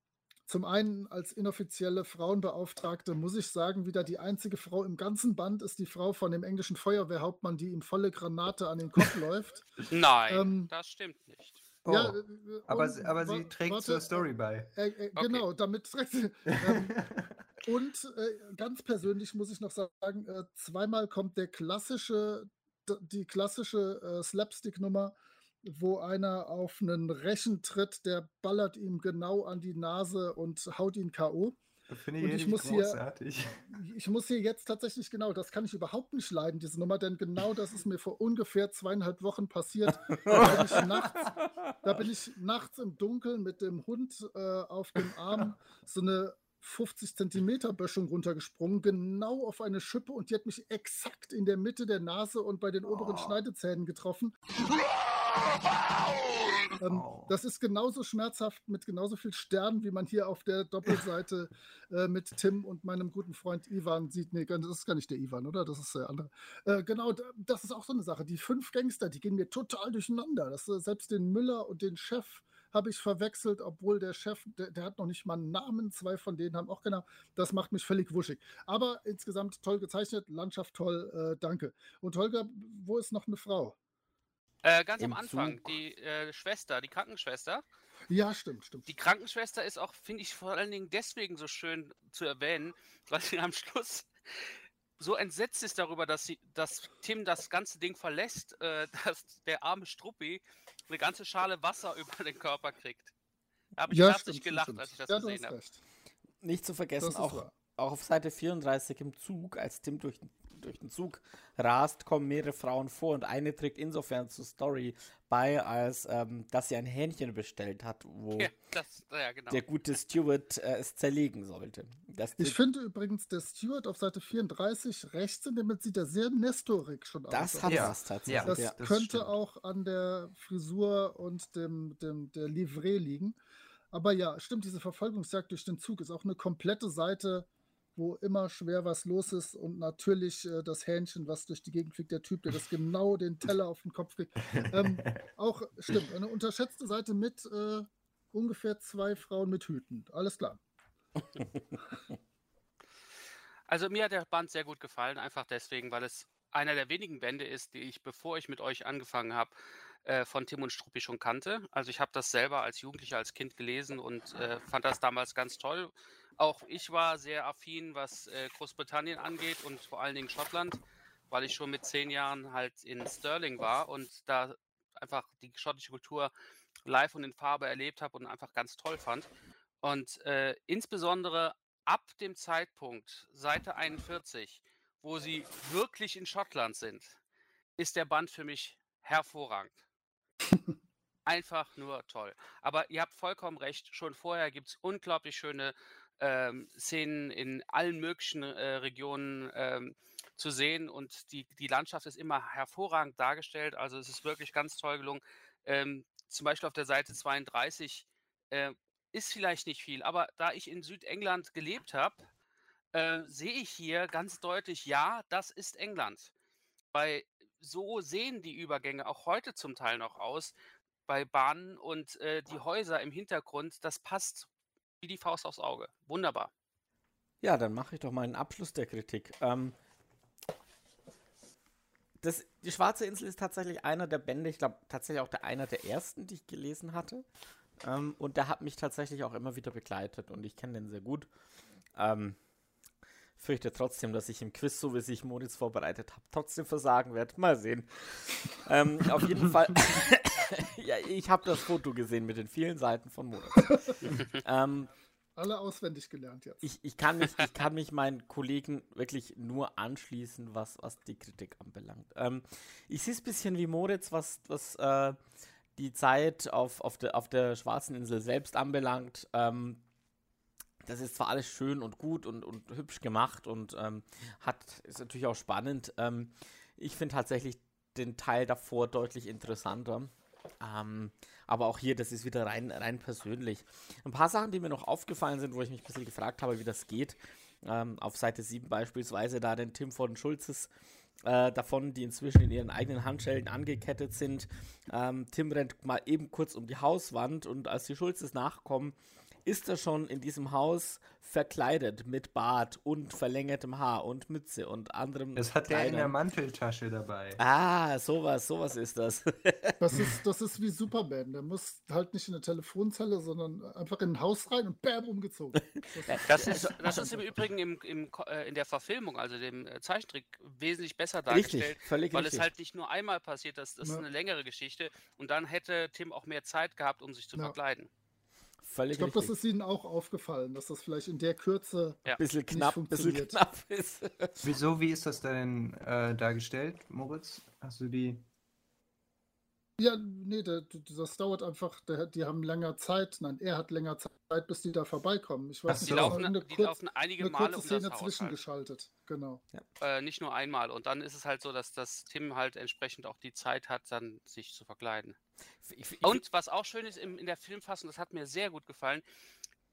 zum einen als inoffizielle Frauenbeauftragte muss ich sagen, wieder die einzige Frau im ganzen Band ist die Frau von dem englischen Feuerwehrhauptmann, die ihm volle Granate an den Kopf läuft. Nein, Ähm, das stimmt nicht. Oh, Ja, äh, aber, und sie- aber sie trägt warte, zur Story bei. Äh, äh, Okay. Genau, damit trägt sie. Ähm, und äh, ganz persönlich muss ich noch sagen, äh, zweimal kommt der klassische, die klassische äh, Slapstick-Nummer, wo einer auf einen Rechen tritt, der ballert ihm genau an die Nase und haut ihn K.O. Finde Und ich, ich muss hier- großartig. Ich muss hier jetzt tatsächlich, genau, das kann ich überhaupt nicht leiden, diese Nummer, denn genau das ist mir vor ungefähr zweieinhalb Wochen passiert. Da bin ich nachts, da bin ich nachts im Dunkeln mit dem Hund äh, auf dem Arm so eine 50 Zentimeter Böschung runtergesprungen, genau auf eine Schippe und die hat mich exakt in der Mitte der Nase und bei den oberen Schneidezähnen getroffen. Ähm, Oh. Das ist genauso schmerzhaft mit genauso viel Sternen, wie man hier auf der Doppelseite äh, mit Tim und meinem guten Freund Ivan sieht. Nee, das ist gar nicht der Ivan, oder? Das ist der andere. Äh, genau, da- das ist auch so eine Sache. Die fünf Gangster, die gehen mir total durcheinander. Das, äh, selbst den Müller und den Chef habe ich verwechselt, obwohl der Chef, der, der hat noch nicht mal einen Namen. Zwei von denen haben auch genau. Das macht mich völlig wuschig. Aber insgesamt toll gezeichnet, Landschaft toll, äh, danke. Und Holger, wo ist noch eine Frau? Äh, ganz Im am Anfang, Zug. die äh, Schwester, die Krankenschwester. Ja, stimmt, stimmt. Die Krankenschwester ist auch, finde ich, vor allen Dingen deswegen so schön zu erwähnen, weil sie am Schluss so entsetzt ist darüber, dass, sie, dass Tim das ganze Ding verlässt, äh, dass der arme Struppi eine ganze Schale Wasser über den Körper kriegt. Da habe ich ja, herzlich gelacht, stimmt. als ich das ja, gesehen habe. Nicht zu vergessen, auch, wahr. Auch auf Seite 34 im Zug, als Tim durch, durch den Zug rast, kommen mehrere Frauen vor und eine trägt insofern zur Story bei, als ähm, dass sie ein Hähnchen bestellt hat, wo Ja, das, ja, genau. der gute Steward äh, es zerlegen sollte. Das Ich finde übrigens, der Steward auf Seite 34 rechts in dem Bild sieht er sehr nestorig schon aus. das Also hat Ja. was tatsächlich. das ja. das könnte stimmt. auch an der Frisur und dem, dem der Livret liegen. Aber ja, stimmt, diese Verfolgungsjagd durch den Zug ist auch eine komplette Seite, wo immer schwer was los ist und natürlich äh, das Hähnchen, was durch die Gegend fliegt, der Typ, der das genau den Teller auf den Kopf kriegt. Ähm, auch stimmt, eine unterschätzte Seite mit äh, ungefähr zwei Frauen mit Hüten. Alles klar. Also mir hat der Band sehr gut gefallen, einfach deswegen, weil es einer der wenigen Bände ist, die ich, bevor ich mit euch angefangen habe, äh, von Tim und Struppi schon kannte. Also ich habe das selber als Jugendlicher, als Kind gelesen und äh, fand das damals ganz toll. Auch ich war sehr affin, was äh, Großbritannien angeht und vor allen Dingen Schottland, weil ich schon mit zehn Jahren halt in Stirling war und da einfach die schottische Kultur live und in Farbe erlebt habe und einfach ganz toll fand. Und äh, insbesondere ab dem Zeitpunkt, Seite 41, wo sie wirklich in Schottland sind, ist der Band für mich hervorragend. Einfach nur toll. Aber ihr habt vollkommen recht, schon vorher gibt es unglaublich schöne ähm, Szenen in allen möglichen äh, Regionen ähm, zu sehen und die, die Landschaft ist immer hervorragend dargestellt. Also es ist wirklich ganz toll gelungen. Ähm, zum Beispiel auf der Seite 32 äh, ist vielleicht nicht viel, aber da ich in Südengland gelebt habe, äh, sehe ich hier ganz deutlich, ja, das ist England. Weil so sehen die Übergänge auch heute zum Teil noch aus bei Bahnen und äh, die Häuser im Hintergrund, das passt wie die Faust aufs Auge. Wunderbar. Ja, dann mache ich doch mal einen Abschluss der Kritik. Ähm, das, die Schwarze Insel ist tatsächlich einer der Bände, ich glaube tatsächlich auch der einer der ersten, die ich gelesen hatte. Ähm, und der hat mich tatsächlich auch immer wieder begleitet und ich kenne den sehr gut. Ähm, fürchte trotzdem, dass ich im Quiz, so wie sich Moritz vorbereitet habe, trotzdem versagen werde. Mal sehen. ähm, auf jeden Fall. ja, ich habe das Foto gesehen mit den vielen Seiten von Moritz. ähm, Alle auswendig gelernt jetzt. ich, ich, kann mich, ich kann mich meinen Kollegen wirklich nur anschließen, was, was die Kritik anbelangt. Ähm, ich sehe es ein bisschen wie Moritz, was, was äh, die Zeit auf, auf, der, auf der Schwarzen Insel selbst anbelangt. Ähm, das ist zwar alles schön und gut und, und hübsch gemacht und ähm, hat, ist natürlich auch spannend. Ähm, ich finde tatsächlich den Teil davor deutlich interessanter. Ähm, aber auch hier, das ist wieder rein, rein persönlich. Ein paar Sachen, die mir noch aufgefallen sind, wo ich mich ein bisschen gefragt habe, wie das geht. Ähm, auf Seite 7 beispielsweise da den Tim von Schulzes äh, davon, die inzwischen in ihren eigenen Handschellen angekettet sind. Ähm, Tim rennt mal eben kurz um die Hauswand und als die Schulzes nachkommen, ist er schon in diesem Haus verkleidet mit Bart und verlängertem Haar und Mütze und anderem. Das hat er in der. Manteltasche dabei. Ah, sowas, sowas ist das. Das ist, das ist wie Superman. Der muss halt nicht in eine Telefonzelle, sondern einfach in ein Haus rein und bam, umgezogen. Das ist, Das ist, das ist im Übrigen im, im, äh, in der Verfilmung, also dem äh, Zeichentrick, wesentlich besser richtig, dargestellt, völlig weil richtig. es halt nicht nur einmal passiert, das, das ist Ja. eine längere Geschichte und dann hätte Tim auch mehr Zeit gehabt, um sich zu Ja. verkleiden. Völlig Ich glaube, das ist Ihnen auch aufgefallen, dass das vielleicht in der Kürze. Ja. bisschen knapp, bisschen funktioniert. knapp ist. Wieso, wie ist das denn äh, dargestellt, Moritz? Hast du die. Ja, nee, der, das dauert einfach. Die haben länger Zeit. Nein, er hat länger Zeit, bis die da vorbeikommen. Ich weiß Ach nicht, Die laufen, eine, die kurz, laufen einige eine Male kurze um Szene das Haus. Halt. zwischengeschaltet. Genau. Äh, nicht nur einmal. Und dann ist es halt so, dass das Tim halt entsprechend auch die Zeit hat, dann sich zu verkleiden. Ich, ich, Und was auch schön ist im, in der Filmfassung, das hat mir sehr gut gefallen,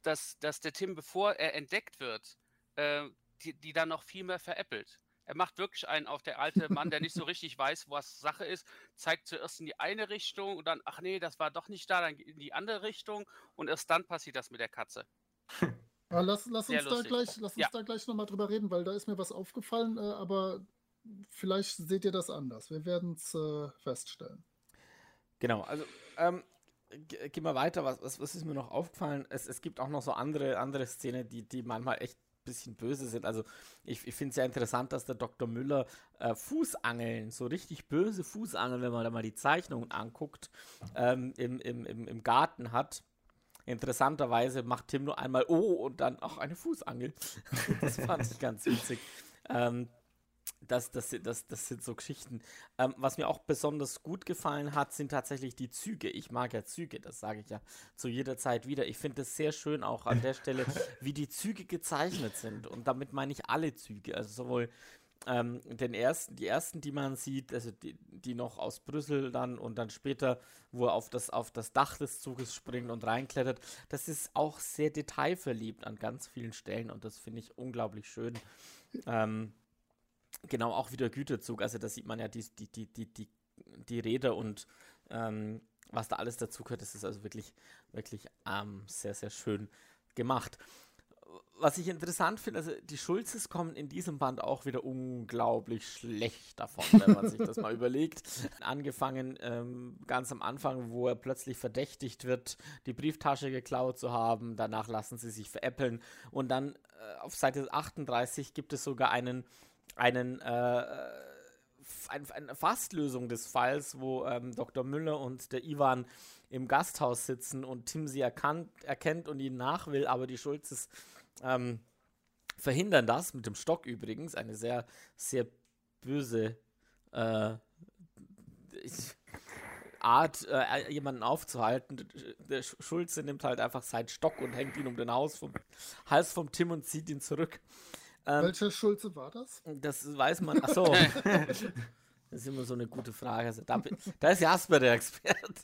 dass, dass der Tim, bevor er entdeckt wird, äh, die, die dann noch viel mehr veräppelt. Er macht wirklich einen auf der alte Mann, der nicht so richtig weiß, was Sache ist, zeigt zuerst in die eine Richtung und dann, ach nee, das war doch nicht da, dann in die andere Richtung und erst dann passiert das mit der Katze. Aber lass, lass uns da gleich, lass uns Ja. da gleich nochmal drüber reden, weil da ist mir was aufgefallen, äh, aber vielleicht seht ihr das anders. Wir werden es äh, feststellen. Genau, also ähm, ge- gehen wir weiter. Was, was, was ist mir noch aufgefallen? Es, es gibt auch noch so andere, andere Szenen, die, die manchmal echt bisschen böse sind. Also ich, ich finde es ja interessant, dass der Dr. Müller äh, Fußangeln, so richtig böse Fußangeln, wenn man da mal die Zeichnungen anguckt, ähm, im, im, im, im Garten hat. Interessanterweise macht Tim nur einmal Oh und dann auch eine Fußangel. das fand ich ganz witzig. Ähm, das, das, sind- das, das sind so Geschichten. Ähm, was mir auch besonders gut gefallen hat, sind tatsächlich die Züge. Ich mag ja Züge, das sage ich ja zu jeder Zeit wieder. Ich finde es sehr schön auch an der Stelle, wie die Züge gezeichnet sind. Und damit meine ich alle Züge. Also sowohl ähm, den ersten, die ersten, die man sieht, also die, die noch aus Brüssel dann und dann später, wo er auf das, auf das Dach des Zuges springt und reinklettert, das ist auch sehr detailverliebt an ganz vielen Stellen und das finde ich unglaublich schön. Ähm, genau, auch wieder Güterzug, also da sieht man ja die, die, die, die, die, die Räder und ähm, was da alles dazu gehört, das ist also wirklich, wirklich ähm, sehr, sehr schön gemacht. Was ich interessant finde, also die Schulzes kommen in diesem Band auch wieder unglaublich schlecht davon, wenn man sich das mal überlegt. Angefangen ähm, ganz am Anfang, wo er plötzlich verdächtigt wird, die Brieftasche geklaut zu haben. Danach lassen sie sich veräppeln. Und dann äh, auf Seite 38 gibt es sogar einen, einen äh, ein, eine Fastlösung des Falls, wo ähm, Dr. Müller und der Ivan im Gasthaus sitzen und Tim sie erkannt, erkennt und ihn nach will, aber die Schulzes ähm, verhindern das, mit dem Stock übrigens, eine sehr, sehr böse äh, Art, äh, jemanden aufzuhalten. Der Sch- Schulze nimmt halt einfach seinen Stock und hängt ihn um den Haus vom, Hals vom Tim und zieht ihn zurück. Ähm, Welcher Schulze war das? das weiß man. Achso. das ist immer so eine gute Frage. Also, da, da ist Jasper der Experte.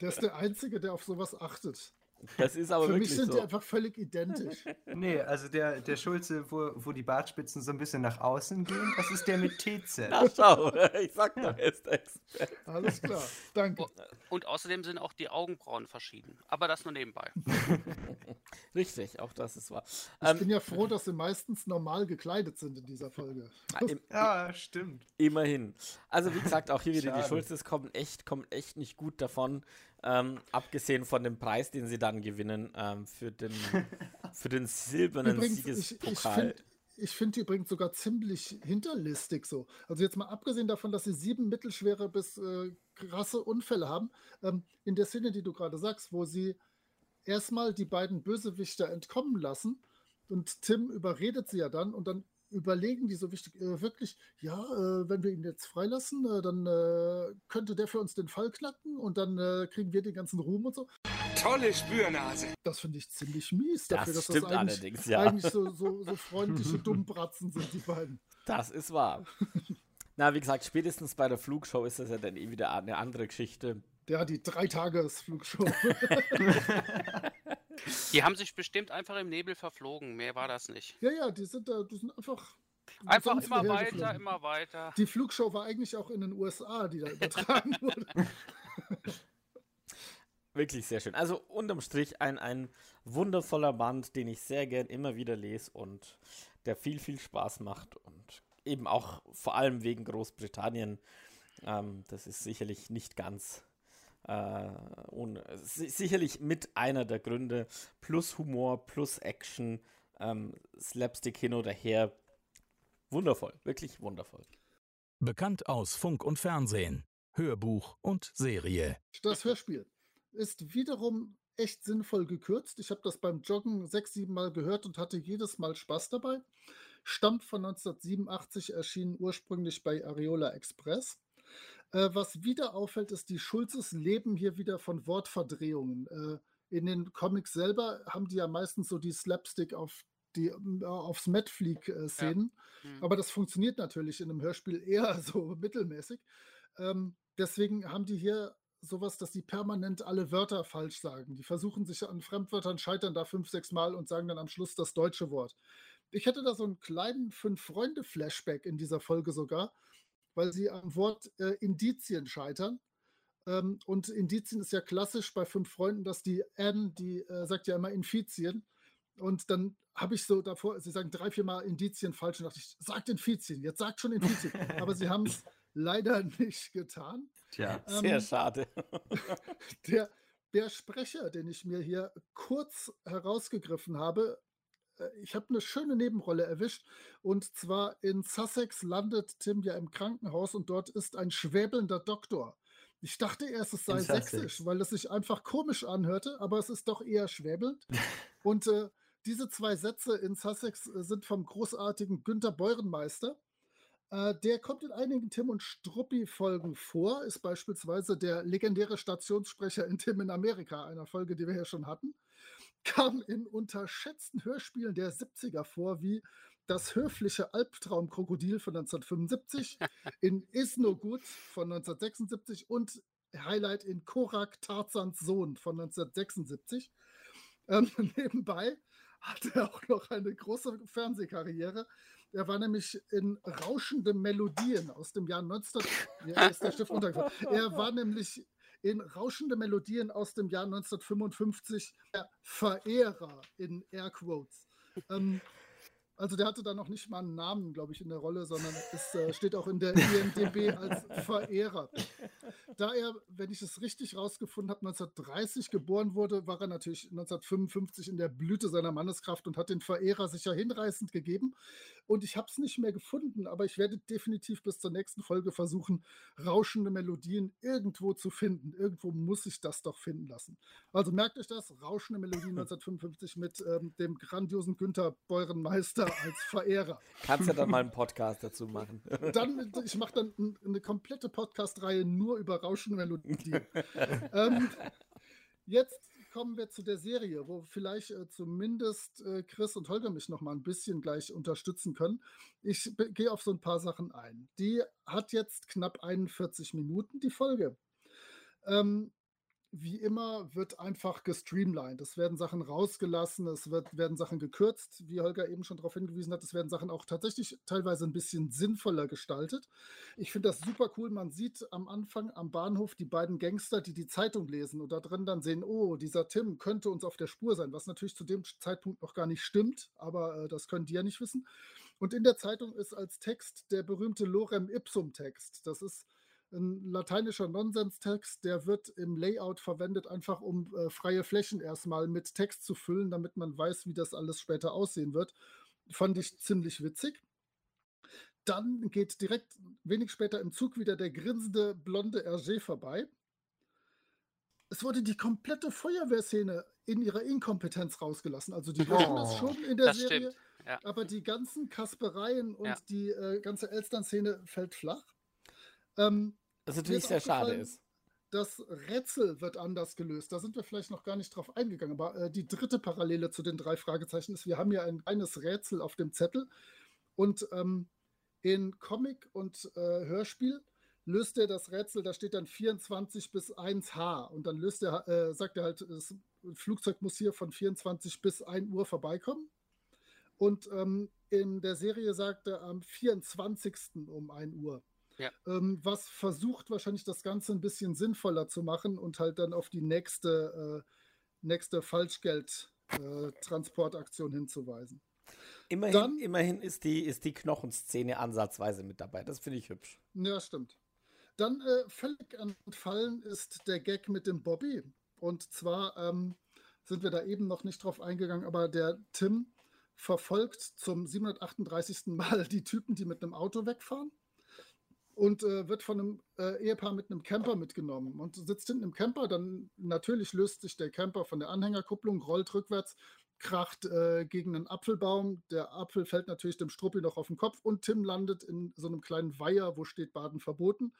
Der ist der Einzige, der auf sowas achtet. Das ist aber Für mich wirklich sind die so. einfach völlig identisch. Nee, also der, der Schulze, wo, wo die Bartspitzen so ein bisschen nach außen gehen, das ist der mit TZ. Na schau, ich sag doch, er ist Experte. Alles klar. Danke. Und außerdem sind auch die Augenbrauen verschieden. Aber das nur nebenbei. Richtig, auch das ist wahr. Ich Ähm, bin ja froh, dass sie meistens normal gekleidet sind in dieser Folge. im, Ja, stimmt. Immerhin. Also wie gesagt, auch hier wieder die Schade. Schulzes kommen echt, kommen echt nicht gut davon. Ähm, abgesehen von dem Preis, den sie dann gewinnen ähm, für, den, für den silbernen Übrigens, ich, ich Siegespokal. finde ich find die übrigens sogar ziemlich hinterlistig so. Also jetzt mal abgesehen davon, dass sie sieben mittelschwere bis äh, krasse Unfälle haben, ähm, in der Szene, die du gerade sagst, wo sie erstmal die beiden Bösewichter entkommen lassen und Tim überredet sie ja dann und dann überlegen die so wichtig, äh, wirklich, ja, äh, wenn wir ihn jetzt freilassen, äh, dann äh, könnte der für uns den Fall knacken und dann äh, kriegen wir den ganzen Ruhm und so. Tolle Spürnase. Das finde ich ziemlich mies Das dafür, dass stimmt das eigentlich, allerdings, ja. eigentlich so, so, so freundliche Dummbratzen sind, die beiden. Das ist wahr. Na, wie gesagt, spätestens bei der Flugshow ist das ja dann eh wieder eine andere Geschichte. Ja, die Dreitagesflugshow. Die haben sich bestimmt einfach im Nebel verflogen. Mehr war das nicht. ja, ja, die sind da, die sind einfach. Einfach sonst immer weiter, geflogen. immer weiter. Die Flugshow war eigentlich auch in den USA, die da übertragen wurde. Wirklich sehr schön. Also unterm Strich ein, ein wundervoller Band, den ich sehr gern immer wieder lese und der viel, viel Spaß macht und eben auch vor allem wegen Großbritannien. Ähm, das ist sicherlich nicht ganz äh, ohne, si- sicherlich mit einer der Gründe. Plus Humor, plus Action, ähm, Slapstick hin oder her. Wundervoll, wirklich wundervoll. Bekannt aus Funk und Fernsehen, Hörbuch und Serie. Das Hörspiel ist wiederum echt sinnvoll gekürzt. Ich habe das beim Joggen sechs, sieben Mal gehört und hatte jedes Mal Spaß dabei. Stammt von 1987, erschien ursprünglich bei Areola Express. Äh, was wieder auffällt, ist, die Schulzes leben hier wieder von Wortverdrehungen. Äh, in den Comics selber haben die ja meistens so die Slapstick auf die äh, aufs Metfleek-Szenen. Ja. Mhm. Aber das funktioniert natürlich in einem Hörspiel eher so mittelmäßig. Ähm, deswegen haben die hier sowas, dass die permanent alle Wörter falsch sagen. Die versuchen sich an Fremdwörtern, scheitern da fünf, sechs Mal und sagen dann am Schluss das deutsche Wort. Ich hätte da so einen kleinen Fünf-Freunde-Flashback in dieser Folge sogar, weil sie am Wort äh, Indizien scheitern. Ähm, und Indizien ist ja klassisch bei fünf Freunden, dass die N, die äh, sagt ja immer Infizien. Und dann habe ich so davor, sie sagen drei, vier Mal Indizien falsch und dachte ich, sagt Infizien, jetzt sagt schon Infizien. Aber sie haben es leider nicht getan. Tja, ähm, sehr schade. der, der Sprecher, den ich mir hier kurz herausgegriffen habe, ich habe eine schöne Nebenrolle erwischt. Und zwar in Sussex landet Tim ja im Krankenhaus und dort ist ein schwäbelnder Doktor. Ich dachte erst, es sei sächsisch, weil es sich einfach komisch anhörte, aber es ist doch eher schwäbelnd. und äh, diese zwei Sätze in Sussex äh, sind vom großartigen Günter Beurenmeister. Äh, der kommt in einigen Tim und Struppi-Folgen vor, ist beispielsweise der legendäre Stationssprecher in Tim in Amerika, einer Folge, die wir ja schon hatten kam in unterschätzten Hörspielen der 70er vor, wie Das höfliche Albtraumkrokodil von 1975, in Is No Good von 1976 und Highlight in Korak Tarzans Sohn von 1976. Ähm, nebenbei hatte er auch noch eine große Fernsehkarriere. Er war nämlich in Rauschende Melodien aus dem Jahr 19. Ja, ist der Stift Er war nämlich in Rauschende Melodien aus dem Jahr 1955 der Verehrer in Airquotes. Ähm, also der hatte da noch nicht mal einen Namen, glaube ich, in der Rolle, sondern es äh, steht auch in der IMDB als Verehrer. Da er, wenn ich es richtig rausgefunden habe, 1930 geboren wurde, war er natürlich 1955 in der Blüte seiner Manneskraft und hat den Verehrer sicher hinreißend gegeben. Und ich habe es nicht mehr gefunden, aber ich werde definitiv bis zur nächsten Folge versuchen, rauschende Melodien irgendwo zu finden. Irgendwo muss ich das doch finden lassen. Also merkt euch das, rauschende Melodien 1955 mit ähm, dem grandiosen Günther Beurenmeister als Verehrer. Kannst ja dann mal einen Podcast dazu machen. Dann, ich mache dann eine komplette Podcast-Reihe nur über rauschende Melodien. ähm, jetzt kommen wir zu der Serie, wo vielleicht äh, zumindest äh, Chris und Holger mich noch mal ein bisschen gleich unterstützen können. Ich gehe auf so ein paar Sachen ein. Die hat jetzt knapp 41 Minuten, die Folge. Ähm, wie immer wird einfach gestreamlined. Es werden Sachen rausgelassen, es wird, werden Sachen gekürzt, wie Holger eben schon darauf hingewiesen hat. Es werden Sachen auch tatsächlich teilweise ein bisschen sinnvoller gestaltet. Ich finde das super cool. Man sieht am Anfang am Bahnhof die beiden Gangster, die die Zeitung lesen und da drin dann sehen, oh, dieser Tim könnte uns auf der Spur sein, was natürlich zu dem Zeitpunkt noch gar nicht stimmt, aber äh, das können die ja nicht wissen. Und in der Zeitung ist als Text der berühmte Lorem Ipsum Text. Das ist ein lateinischer Nonsenstext, der wird im Layout verwendet, einfach um äh, freie Flächen erstmal mit Text zu füllen, damit man weiß, wie das alles später aussehen wird. Fand ich ziemlich witzig. Dann geht direkt wenig später im Zug wieder der grinsende blonde Hergé vorbei. Es wurde die komplette Feuerwehrszene in ihrer Inkompetenz rausgelassen. Also die oh, das schon in der Serie, ja. aber die ganzen Kaspereien und ja. die äh, ganze Elstern-Szene fällt flach. Ähm, Was natürlich sehr schade ist. Das Rätsel wird anders gelöst. Da sind wir vielleicht noch gar nicht drauf eingegangen. Aber äh, die dritte Parallele zu den drei Fragezeichen ist, wir haben ja ein reines Rätsel auf dem Zettel. Und ähm, in Comic und äh, Hörspiel löst er das Rätsel, da steht dann 24 bis 1H. Und dann löst er, äh, sagt er halt, das Flugzeug muss hier von 24 bis 1 Uhr vorbeikommen. Und ähm, in der Serie sagt er am 24. um 1 Uhr. Ja. Ähm, was versucht wahrscheinlich das Ganze ein bisschen sinnvoller zu machen und halt dann auf die nächste, äh, nächste Falschgeld-Transportaktion äh, hinzuweisen. Immerhin, dann, immerhin ist, die, ist die Knochenszene ansatzweise mit dabei. Das finde ich hübsch. Ja, stimmt. Dann äh, völlig entfallen ist der Gag mit dem Bobby. Und zwar ähm, sind wir da eben noch nicht drauf eingegangen, aber der Tim verfolgt zum 738. Mal die Typen, die mit einem Auto wegfahren und äh, wird von einem äh, Ehepaar mit einem Camper mitgenommen und sitzt hinten im Camper. Dann natürlich löst sich der Camper von der Anhängerkupplung, rollt rückwärts, kracht äh, gegen einen Apfelbaum. Der Apfel fällt natürlich dem Struppi noch auf den Kopf und Tim landet in so einem kleinen Weiher, wo steht Baden verboten.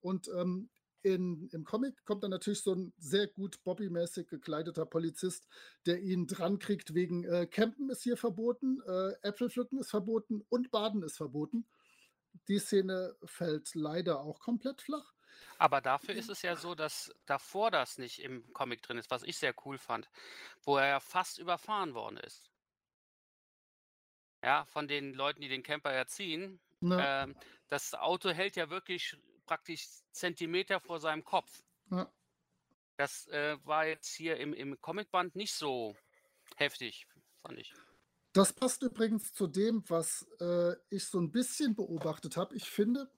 Und ähm, in, im Comic kommt dann natürlich so ein sehr gut Bobby-mäßig gekleideter Polizist, der ihn dran kriegt wegen äh, Campen ist hier verboten, äh, Äpfelpflücken ist verboten und Baden ist verboten. Die Szene fällt leider auch komplett flach. Aber dafür ist es ja so, dass davor das nicht im Comic drin ist, was ich sehr cool fand, wo er ja fast überfahren worden ist. Ja, von den Leuten, die den Camper erziehen. Ja. Ähm, das Auto hält ja wirklich praktisch Zentimeter vor seinem Kopf. Ja. Das äh, war jetzt hier im, im Comicband nicht so heftig, fand ich. Das passt übrigens zu dem, was äh, ich so ein bisschen beobachtet habe. Ich finde,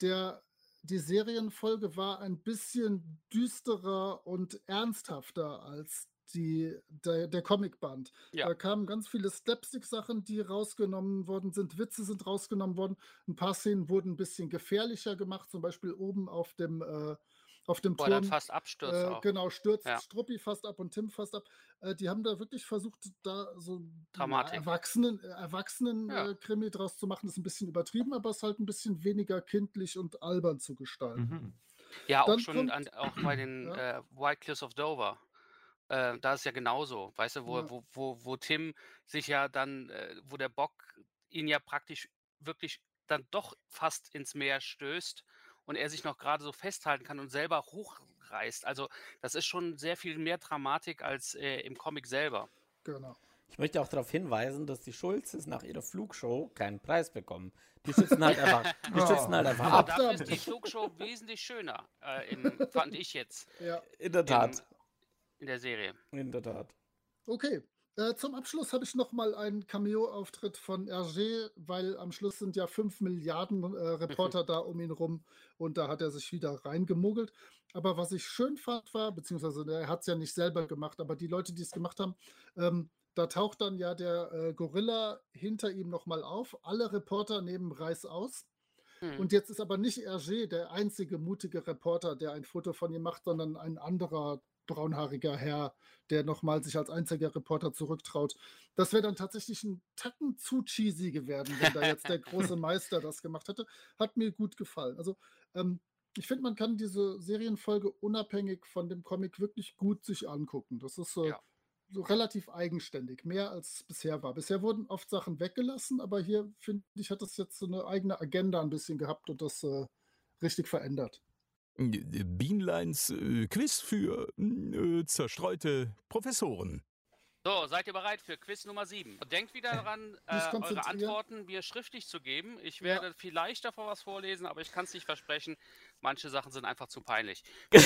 der, die Serienfolge war ein bisschen düsterer und ernsthafter als die, der, der Comicband. Ja. Da kamen ganz viele Slapstick-Sachen, die rausgenommen worden sind. Witze sind rausgenommen worden. Ein paar Szenen wurden ein bisschen gefährlicher gemacht, zum Beispiel oben auf dem, äh, auf dem er dann Turm. fast abstürzt Äh, auch. genau, stürzt Ja. Struppi fast ab und Tim fast ab. Äh, die haben da wirklich versucht, da so Dramatik. Erwachsenen, äh, Erwachsenen Ja. äh, Krimi draus zu machen. Das ist ein bisschen übertrieben, aber es ist halt ein bisschen weniger kindlich und albern zu gestalten. Mhm. Ja, auch Dann schon kommt- an, auch bei den Ja. äh, White Cliffs of Dover. Äh, da ist ja genauso, weißt du, wo, Ja. wo, wo, wo Tim sich ja dann, äh, wo der Bock ihn ja praktisch wirklich dann doch fast ins Meer stößt und er sich noch gerade so festhalten kann und selber hochreißt. Also das ist schon sehr viel mehr Dramatik als äh, im Comic selber. Genau. Ich möchte auch darauf hinweisen, dass die Schulzes nach ihrer Flugshow keinen Preis bekommen. Die schützen halt einfach, die Oh. schützen halt einfach Aber ab. dafür Abstand. ist die Flugshow wesentlich schöner, äh, in, fand ich jetzt Ja, In der Tat. in der Serie. In der Tat. okay. Äh, zum Abschluss habe ich noch mal einen Cameo-Auftritt von Hergé, weil am Schluss sind ja fünf Milliarden äh, Reporter da um ihn rum und da hat er sich wieder reingemogelt. Aber was ich schön fand war, beziehungsweise er hat es ja nicht selber gemacht, aber die Leute, die es gemacht haben, ähm, da taucht dann ja der äh, Gorilla hinter ihm noch mal auf. Alle Reporter nehmen Reis aus. Hm. Und jetzt ist aber nicht Hergé der einzige mutige Reporter, der ein Foto von ihm macht, sondern ein anderer braunhaariger Herr, der nochmal sich als einziger Reporter zurücktraut. Das wäre dann tatsächlich ein Tacken zu cheesy geworden, wenn da jetzt der große Meister das gemacht hätte. Hat mir gut gefallen. Also ähm, ich finde, man kann diese Serienfolge unabhängig von dem Comic wirklich gut sich angucken. Das ist so, Ja. so relativ eigenständig, mehr als es bisher war. Bisher wurden oft Sachen weggelassen, aber hier finde ich, hat das jetzt so eine eigene Agenda ein bisschen gehabt und das äh, richtig verändert. Bienleins äh, Quiz für äh, zerstreute Professoren. So, seid ihr bereit für Quiz Nummer 7? Denkt wieder daran, äh, eure. Antworten mir schriftlich zu geben. Ich Ja. werde vielleicht davor was vorlesen, aber ich kann es nicht versprechen. Manche Sachen sind einfach zu peinlich. Wir.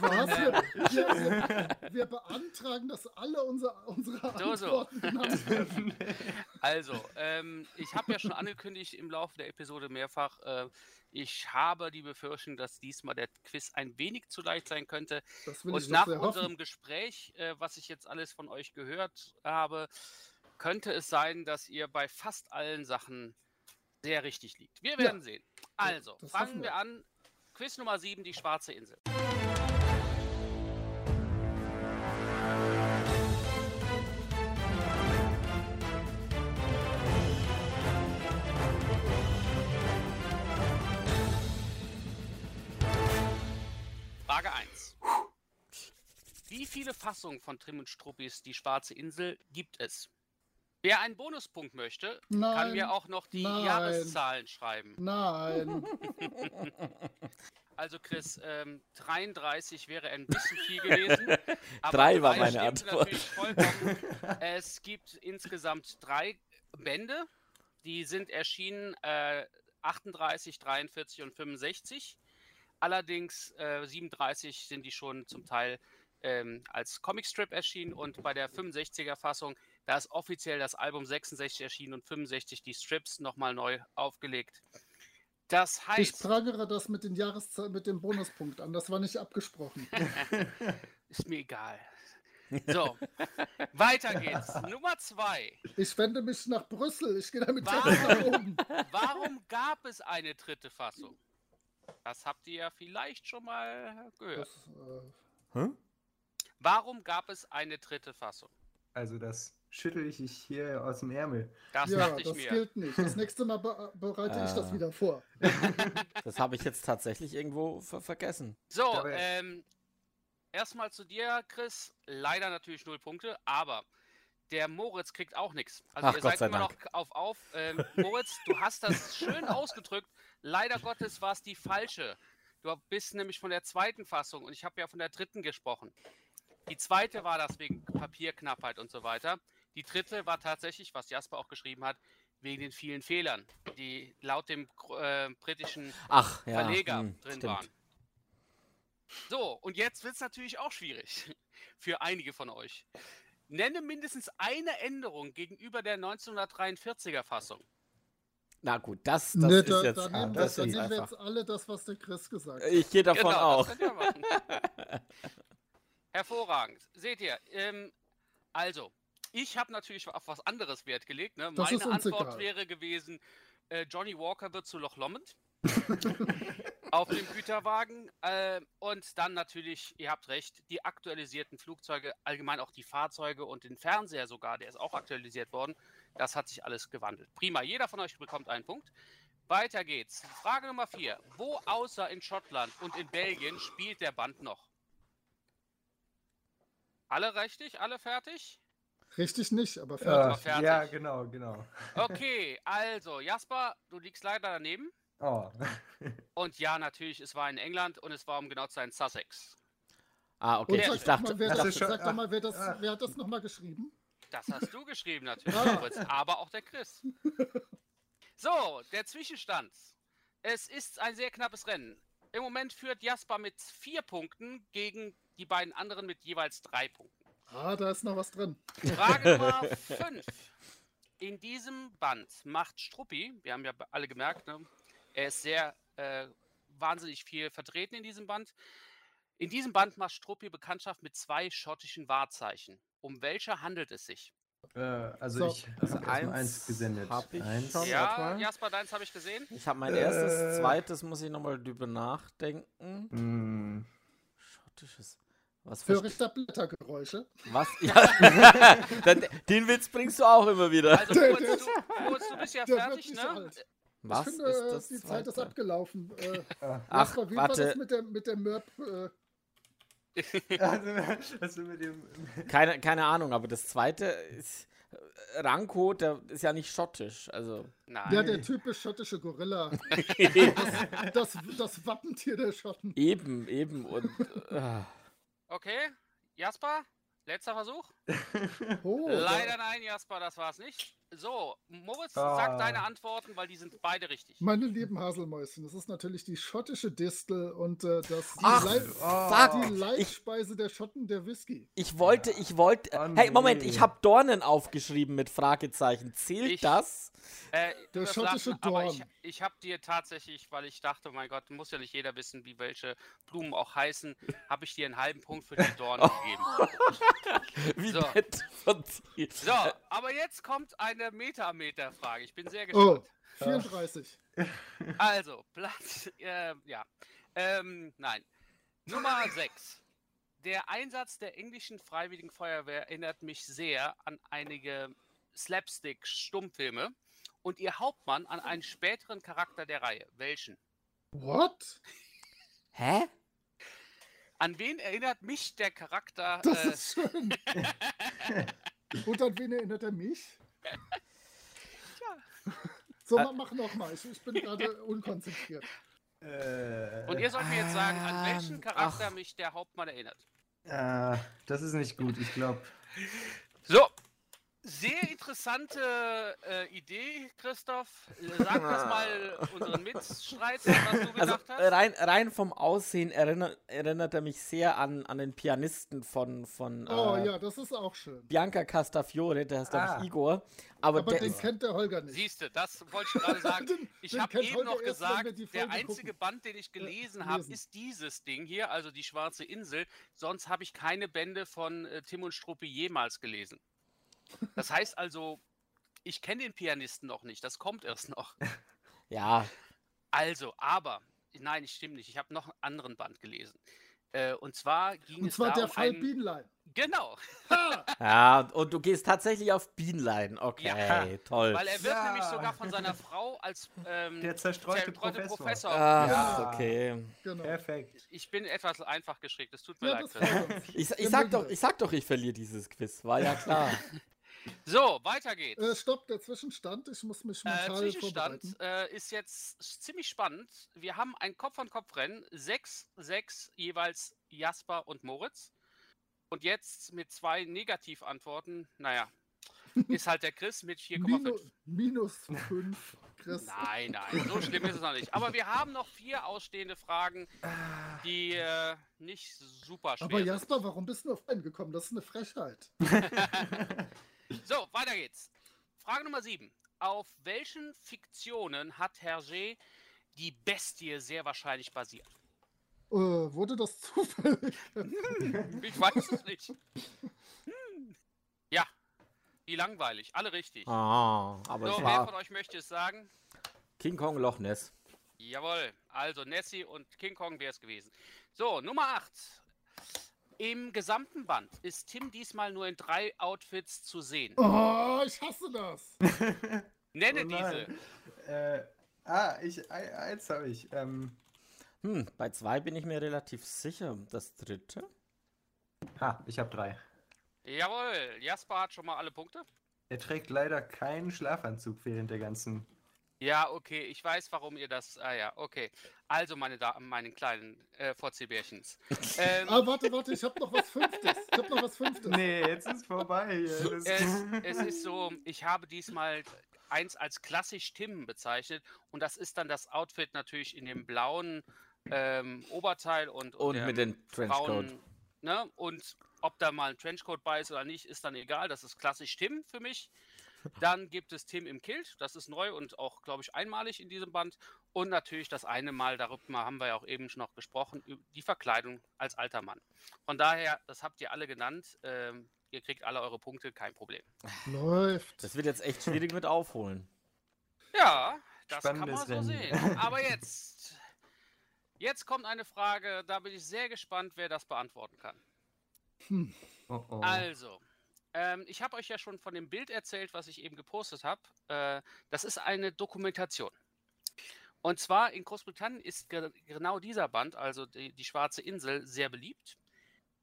Was? Wir, wir, wir, beantragen, dass alle unser, unsere So, so. Antworten genannt werden. Also, ähm, ich habe ja schon angekündigt im Laufe der Episode mehrfach, äh, ich habe die Befürchtung, dass diesmal der Quiz ein wenig zu leicht sein könnte. Und nach unserem hoffen. Gespräch, äh, was ich jetzt alles von euch gehört habe, könnte es sein, dass ihr bei fast allen Sachen sehr richtig liegt. Wir Ja. werden sehen. Also, fangen wir. an. Quiz Nummer 7, die schwarze Insel. Frage 1. Wie viele Fassungen von Trim und Struppis Die schwarze Insel gibt es? Wer einen Bonuspunkt möchte, kann Nein, mir auch noch die nein. Jahreszahlen schreiben. Nein. Also Chris, ähm, 33 wäre ein bisschen viel gewesen. aber Drei war meine Antwort. es gibt insgesamt drei Bände, die sind erschienen äh, 38, 43 und 65. Allerdings äh, 37 sind die schon zum Teil ähm, als Comicstrip erschienen und bei der 65er Fassung, da ist offiziell das Album 66 erschienen und 65 die Strips nochmal neu aufgelegt. Das Ich heißt, prangere das mit den Jahreszahlen, mit dem Bonuspunkt an. Das war nicht abgesprochen. ist mir egal. So, weiter geht's. Nummer zwei. Ich wende mich nach Brüssel. Ich gehe damit direkt nach oben. Warum gab es eine dritte Fassung? Das habt ihr ja vielleicht schon mal gehört. Das, äh, Warum gab es eine dritte Fassung? Also das schüttel ich hier aus dem Ärmel. Das ja, dachte ich das mir. gilt nicht. Das nächste Mal be bereite ich das Ah. wieder vor. Das habe ich jetzt tatsächlich irgendwo ver vergessen. So, ähm, erstmal zu dir, Chris. Leider natürlich null Punkte, aber der Moritz kriegt auch nichts. Also Ach, ihr Gott seid sei immer Dank. noch auf auf. Ähm, Moritz, du hast das schön ausgedrückt. Leider Gottes war es die falsche. Du bist nämlich von der zweiten Fassung und ich habe ja von der dritten gesprochen. Die zweite war das wegen Papierknappheit und so weiter. Die dritte war tatsächlich, was Jasper auch geschrieben hat, wegen den vielen Fehlern, die laut dem äh, britischen Ach, ja. Verleger hm, drin stimmt. waren. So, und jetzt wird es natürlich auch schwierig für einige von euch. Nenne mindestens eine Änderung gegenüber der 1943er Fassung. Na gut, das, das Ne, ist da, jetzt, da nehmen, das wir, ist da nehmen wir jetzt alle das, was der Chris gesagt hat. Ich gehe davon Genau, auch. das könnt ihr machen. Hervorragend. Seht ihr, ähm, also, ich habe natürlich auf was anderes Wert gelegt. Ne? Das Meine Antwort egal. wäre gewesen, äh, Johnny Walker wird zu Loch Lomond. auf dem Güterwagen. Äh, und dann natürlich, ihr habt recht, die aktualisierten Flugzeuge, allgemein auch die Fahrzeuge und den Fernseher sogar, der ist auch aktualisiert worden. Das hat sich alles gewandelt. Prima, jeder von euch bekommt einen Punkt. Weiter geht's. Frage Nummer vier. Wo außer in Schottland und in Belgien spielt der Band noch? Alle richtig? Alle fertig? Richtig nicht, aber Ja, fertig. fertig. ja, genau, genau. Okay, also Jasper, du liegst leider daneben. Oh. Und ja, natürlich, es war in England und es war um genau zu sein Sussex. Ah, Und okay. sag, Ich doch dachte, mal, wer das das, schon- sag doch mal, wer, das, ah. wer hat das nochmal geschrieben? Das hast du geschrieben natürlich. Moritz, aber auch der Chris. So, der Zwischenstand. Es ist ein sehr knappes Rennen. Im Moment führt Jasper mit vier Punkten gegen die beiden anderen mit jeweils drei Punkten. Ah, da ist noch was drin. Frage Nummer 5. In diesem Band macht Struppi, wir haben ja alle gemerkt, ne, er ist sehr äh, wahnsinnig viel vertreten in diesem Band. In diesem Band macht Struppi Bekanntschaft mit zwei schottischen Wahrzeichen. Um welche handelt es sich? Äh, also So, ich also habe erstmal eins eins gesendet. hab ich eins. schon. ja. Jasper, deins habe ich gesehen. Ich habe mein erstes, Äh. zweites muss ich nochmal drüber nachdenken. Hm, Schottisches. Was Höre für ich da Blättergeräusche? Was? Ja. Den Witz bringst du auch immer wieder. Also, der du, Moritz, du bist ja fertig, ne? alt. Was ich finde, ist das die Zeit ist abgelaufen. Äh. Ach, Jasper, wie war warte. das mit der, mit der Mörb? Äh, Also, das mit dem. Keine, keine Ahnung, aber das zweite ist. äh, Ranko, der ist ja nicht schottisch. Also. Nein. ja, der typisch schottische Gorilla. Das, das Wappentier der Schotten. eben, eben. Und. Äh, Okay, Jasper, letzter Versuch. Oh, Leider nein, Jasper, das war's nicht. So, Moritz, Ah. sag deine Antworten, weil die sind beide richtig. Meine lieben Haselmäuschen, das ist natürlich die schottische Distel und äh, das die, Ach, Leib, fuck. die Leibspeise der Schotten, der Whisky. Ich wollte, ich wollte. Oh, hey, Moment, nee. ich habe Dornen aufgeschrieben mit Fragezeichen. Zählt Ich- das? Äh, Der wirst schottische lachen, aber ich, Dorn. ich habe dir tatsächlich, weil ich dachte, mein Gott, muss ja nicht jeder wissen, wie welche Blumen auch heißen, habe ich dir einen halben Punkt für die Dornen gegeben. Wie So. nett von dir. So, aber jetzt kommt eine Metameter-Frage. Ich bin sehr Oh, gespannt. 34. Also, Platz, äh, ja. Ähm, nein. Nummer 6. Der Einsatz der englischen Freiwilligen Feuerwehr erinnert mich sehr an einige Slapstick-Stummfilme und ihr Hauptmann an einen späteren Charakter der Reihe. Welchen? What? Hä? An wen erinnert mich der Charakter? Das äh, ist schön. Und an wen erinnert er mich? So, Äh, mach- mach nochmal. Ich, ich bin gerade unkonzentriert. Äh, und ihr sollt mir jetzt sagen, an welchen Ähm, Charakter ach. mich der Hauptmann erinnert. äh, das ist nicht gut, ich glaube. So, Sehr interessante äh, Idee, Christoph. Sag das mal unseren Mitstreitern, was du Also gedacht hast. rein, rein vom Aussehen erinnert, erinnert er mich sehr an, an den Pianisten von, von Oh äh, ja, das ist auch schön. Bianca Castafiore, der heißt, glaube Ah. ich, Igor. Aber, Aber den ist, kennt der Holger nicht. Siehst du, das wollte ich gerade sagen. Den- Ich habe kennt eben Holger noch erst, gesagt, die der einzige gucken. Band, den ich Äh, gelesen habe, lesen. ist dieses Ding hier, also die Schwarze Insel. Sonst habe ich keine Bände von äh, Tim und Struppi jemals gelesen. Das heißt also, ich kenne den Pianisten noch nicht, das kommt erst noch. ja, Also, aber, nein, ich stimme nicht, ich habe noch einen anderen Band gelesen. Äh, und zwar ging Und es zwar da der um Fall einen, Bienlein. Genau, ja, und du gehst tatsächlich auf Bienlein. Okay, Ja. toll. weil er wird Ja. nämlich sogar von seiner Frau als ähm, Der zerstreute zerstreute Professor. Professor. Ah, Ja. okay. Genau. Perfekt. Ich bin etwas einfach geschickt, es tut mir Ja, leid. Ich, ich, sag doch, ich sag doch, ich verliere dieses Quiz. War ja klar. So, weiter geht's. Äh, stopp, der Zwischenstand. Ich muss mich Äh, mental Zwischenstand vorbereiten. äh, ist jetzt ziemlich spannend. Wir haben ein Kopf-an-Kopf-Rennen. 6, 6 jeweils Jasper und Moritz. Und jetzt mit zwei Negativantworten, naja, ist halt der Chris mit 4,5. Minus, minus 5, Chris. Nein, nein, so schlimm ist es noch nicht. Aber wir haben noch vier ausstehende Fragen, die äh, nicht super schwer Aber sind. Jasper, warum bist du auf einen gekommen? Das ist eine Frechheit. So, weiter geht's. Frage Nummer 7. Auf welchen Fiktionen hat Hergé die Bestie sehr wahrscheinlich basiert? Äh, wurde das zufällig? Ich weiß es nicht. Ja, wie langweilig. Alle richtig. Ah, aber so, es wer von euch möchte es sagen? King Kong Loch Ness. Jawohl. Also Nessie und King Kong wäre es gewesen. So, Nummer 8. Im gesamten Band ist Tim diesmal nur in drei Outfits zu sehen. Oh, ich hasse das. Nenne Oh diese. Äh, ah, ich, ein- eins habe ich. Ähm, Hm, bei zwei bin ich mir relativ sicher. Das dritte? ha, ich habe drei. Jawohl. Jasper hat schon mal alle Punkte. Er trägt leider keinen Schlafanzug während der ganzen. Ja, okay, ich weiß, warum ihr das. Ah ja, okay. Also, meine Damen, meine kleinen äh, VC-Bärchens. Ähm, Ah, warte, warte, ich habe noch was Fünftes. Ich habe noch was Fünftes. Nee, jetzt ist vorbei. Hier. Es, es ist so, ich habe diesmal eins als klassisch Tim bezeichnet und das ist dann das Outfit natürlich in dem blauen ähm, Oberteil und, Und der mit dem Trenchcoat. braunen, Ne? Und ob da mal ein Trenchcoat bei ist oder nicht, ist dann egal. Das ist klassisch Tim für mich. Dann gibt es Tim im Kilt, das ist neu und auch, glaube ich, einmalig in diesem Band. Und natürlich das eine Mal, darüber haben wir ja auch eben schon noch gesprochen, die Verkleidung als alter Mann. Von daher, das habt ihr alle genannt. Ähm, ihr kriegt alle eure Punkte, kein Problem. Läuft. Das wird jetzt echt schwierig mit aufholen. Ja, das kann man Spannendes so Rennen. sehen. Aber jetzt, jetzt kommt eine Frage, da bin ich sehr gespannt, wer das beantworten kann. Oh, oh. Also, ähm, ich habe euch ja schon von dem Bild erzählt, was ich eben gepostet habe. Äh, das ist eine Dokumentation. Und zwar in Großbritannien ist ge genau dieser Band, also die, die Schwarze Insel, sehr beliebt.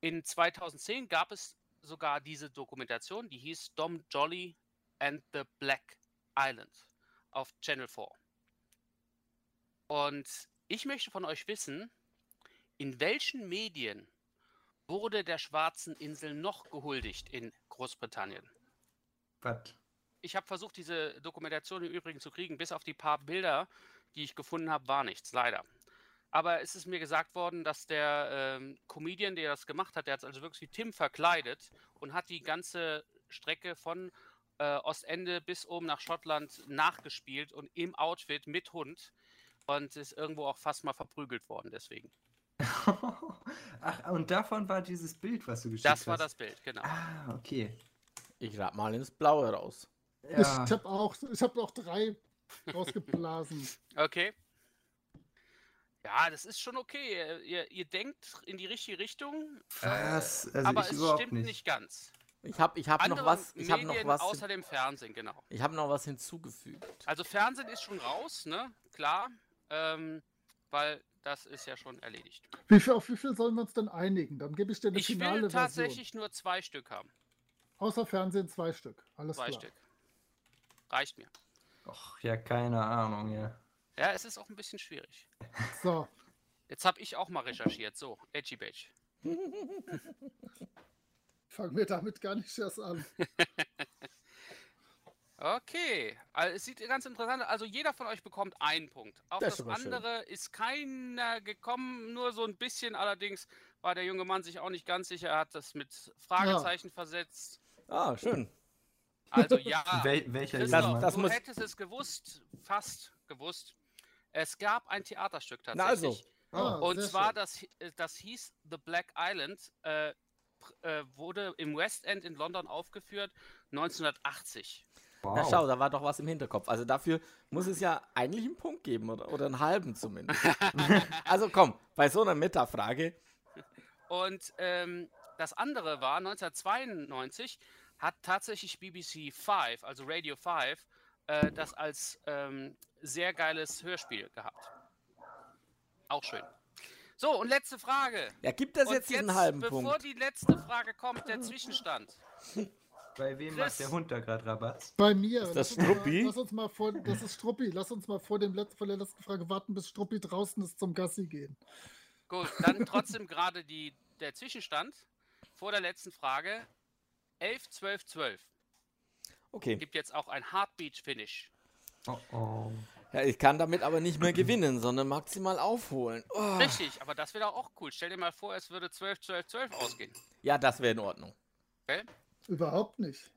In 2010 gab es sogar diese Dokumentation, die hieß Dom Jolly and the Black Island auf Channel 4. Und ich möchte von euch wissen, in welchen Medien wurde der Schwarzen Insel noch gehuldigt in Großbritannien? Was? Ich habe versucht, diese Dokumentation im Übrigen zu kriegen. Bis auf die paar Bilder, die ich gefunden habe, war nichts, leider. Aber es ist mir gesagt worden, dass der ähm, Comedian, der das gemacht hat, der hat es also wirklich wie Tim verkleidet und hat die ganze Strecke von äh, Ostende bis oben nach Schottland nachgespielt und im Outfit mit Hund und ist irgendwo auch fast mal verprügelt worden deswegen. Ach, und davon war dieses Bild, was du geschickt Das war hast. das Bild, genau. Ah, okay. Ich rat mal ins Blaue raus. Ja. Ich habe auch, ich habe auch drei rausgeblasen. Okay. Ja, das ist schon okay. Ihr, ihr, denkt in die richtige Richtung, Was? Also aber ich es überhaupt stimmt nicht. nicht, ganz. Ich habe ich hab noch was, ich habe Medien noch was, außer dem Fernsehen, genau. ich habe noch was hinzugefügt. Also Fernsehen ist schon raus, ne? Klar, ähm, weil das ist ja schon erledigt. Wie viel, auf wie viel sollen wir uns denn einigen? Dann gebe ich dir eine Ich finale will Version. tatsächlich nur zwei Stück haben. Außer Fernsehen zwei Stück. Alles Zwei klar. Stück. Reicht mir. Och, ja, keine Ahnung, ja. Ja, es ist auch ein bisschen schwierig. So, Jetzt habe ich auch mal recherchiert. So, Edgy Badge. fangen wir damit gar nicht erst an. Okay, also es sieht ganz interessant aus. Also jeder von euch bekommt einen Punkt. Auf Das ist das, aber schön. andere ist keiner gekommen, nur so ein bisschen. Allerdings war der junge Mann sich auch nicht ganz sicher. Er hat das mit Fragezeichen versetzt. Ah, schön. Also ja, Wel welcher Christoph, Mann? das du muss- hättest es gewusst, fast gewusst. Es gab ein Theaterstück Na tatsächlich. also. Ah, Und zwar, schön. das, das hieß The Black Island, äh, äh, wurde im West End in London aufgeführt, 1980. Na schau, da war doch was im Hinterkopf. Also dafür muss es ja eigentlich einen Punkt geben oder, oder einen halben zumindest. also komm, bei so einer Metafrage. Und ähm, das andere war, 1992 hat tatsächlich BBC 5, also Radio 5, äh, das als ähm, sehr geiles Hörspiel gehabt. Auch schön. So, und letzte Frage. Ja, gibt das und jetzt diesen halben bevor Punkt? die letzte Frage kommt, der Zwischenstand. Bei wem Chris. macht der Hund da gerade Rabatz? Bei mir. das lass uns mal- Struppi? Lass uns mal vor, das ist Struppi. Lass uns mal vor, dem Letz-, vor der letzten Frage warten, bis Struppi draußen ist zum Gassi gehen. Gut, dann trotzdem gerade die, der Zwischenstand vor der letzten Frage. 11, 12, 12. Okay. Gibt jetzt auch ein Heartbeat-Finish. Oh oh. Ja, ich kann damit aber nicht mehr gewinnen, sondern maximal aufholen. Oh. Richtig, aber das wäre doch auch cool. Stell dir mal vor, es würde 12, 12, 12 ausgehen. Ja, das wäre in Ordnung. Okay? Überhaupt nicht.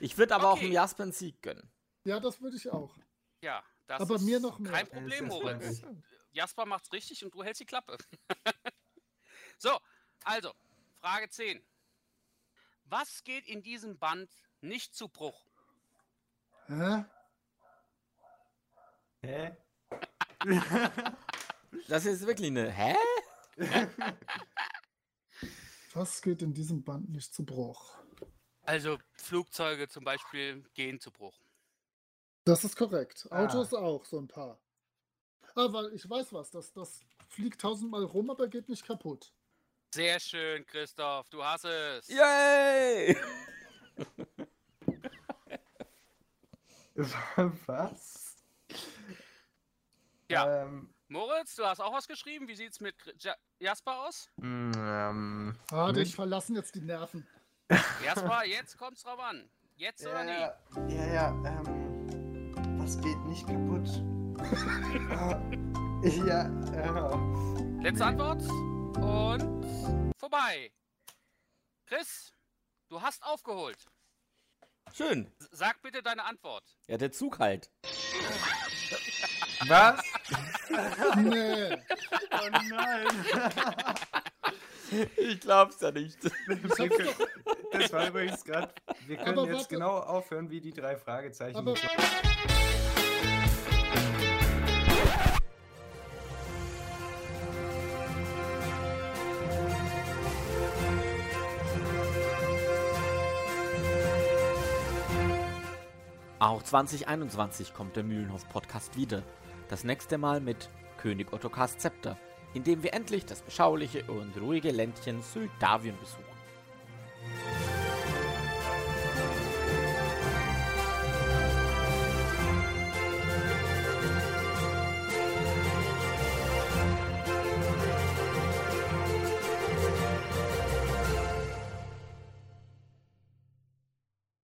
Ich würde aber auch Okay. dem Jasper einen Sieg gönnen. Ja, das würde ich auch. Ja, das Aber ist mir noch mehr. kein Problem, Moritz. Jasper macht's richtig und du hältst die Klappe. so, also, Frage 10. Was geht in diesem Band nicht zu Bruch? Hä? Hä? Das ist wirklich eine. Hä? Was geht in diesem Band nicht zu Bruch? Also, Flugzeuge zum Beispiel gehen zu Bruch. Das ist korrekt. Ah. Autos auch, so ein paar. Aber ich weiß was, das, das fliegt tausendmal rum, aber geht nicht kaputt. Sehr schön, Christoph, du hast es. Yay! Was? Ja. Ähm, Moritz, du hast auch was geschrieben. Wie sieht's mit Ja- Jasper aus? mm, ähm, Ah, den Nicht- verlassen jetzt die Nerven. Jasper, jetzt kommt's drauf an. Jetzt oder nie? ja, ja, ja, ähm, was geht nicht kaputt? Ah, ja, ja. Letzte Antwort und vorbei. Chris, du hast aufgeholt. Schön. S- Sag bitte deine Antwort. Ja, der Zug halt. Was? Nee. Oh nein. Ich glaub's ja nicht. Das war übrigens gerade. Wir können Aber jetzt warte. genau aufhören wie die drei Fragezeichen. Aber- Auch 2021 kommt der Mühlenhof-Podcast wieder. Das nächste Mal mit König Ottokars Zepter, indem wir endlich das beschauliche und ruhige Ländchen Süldavien besuchen.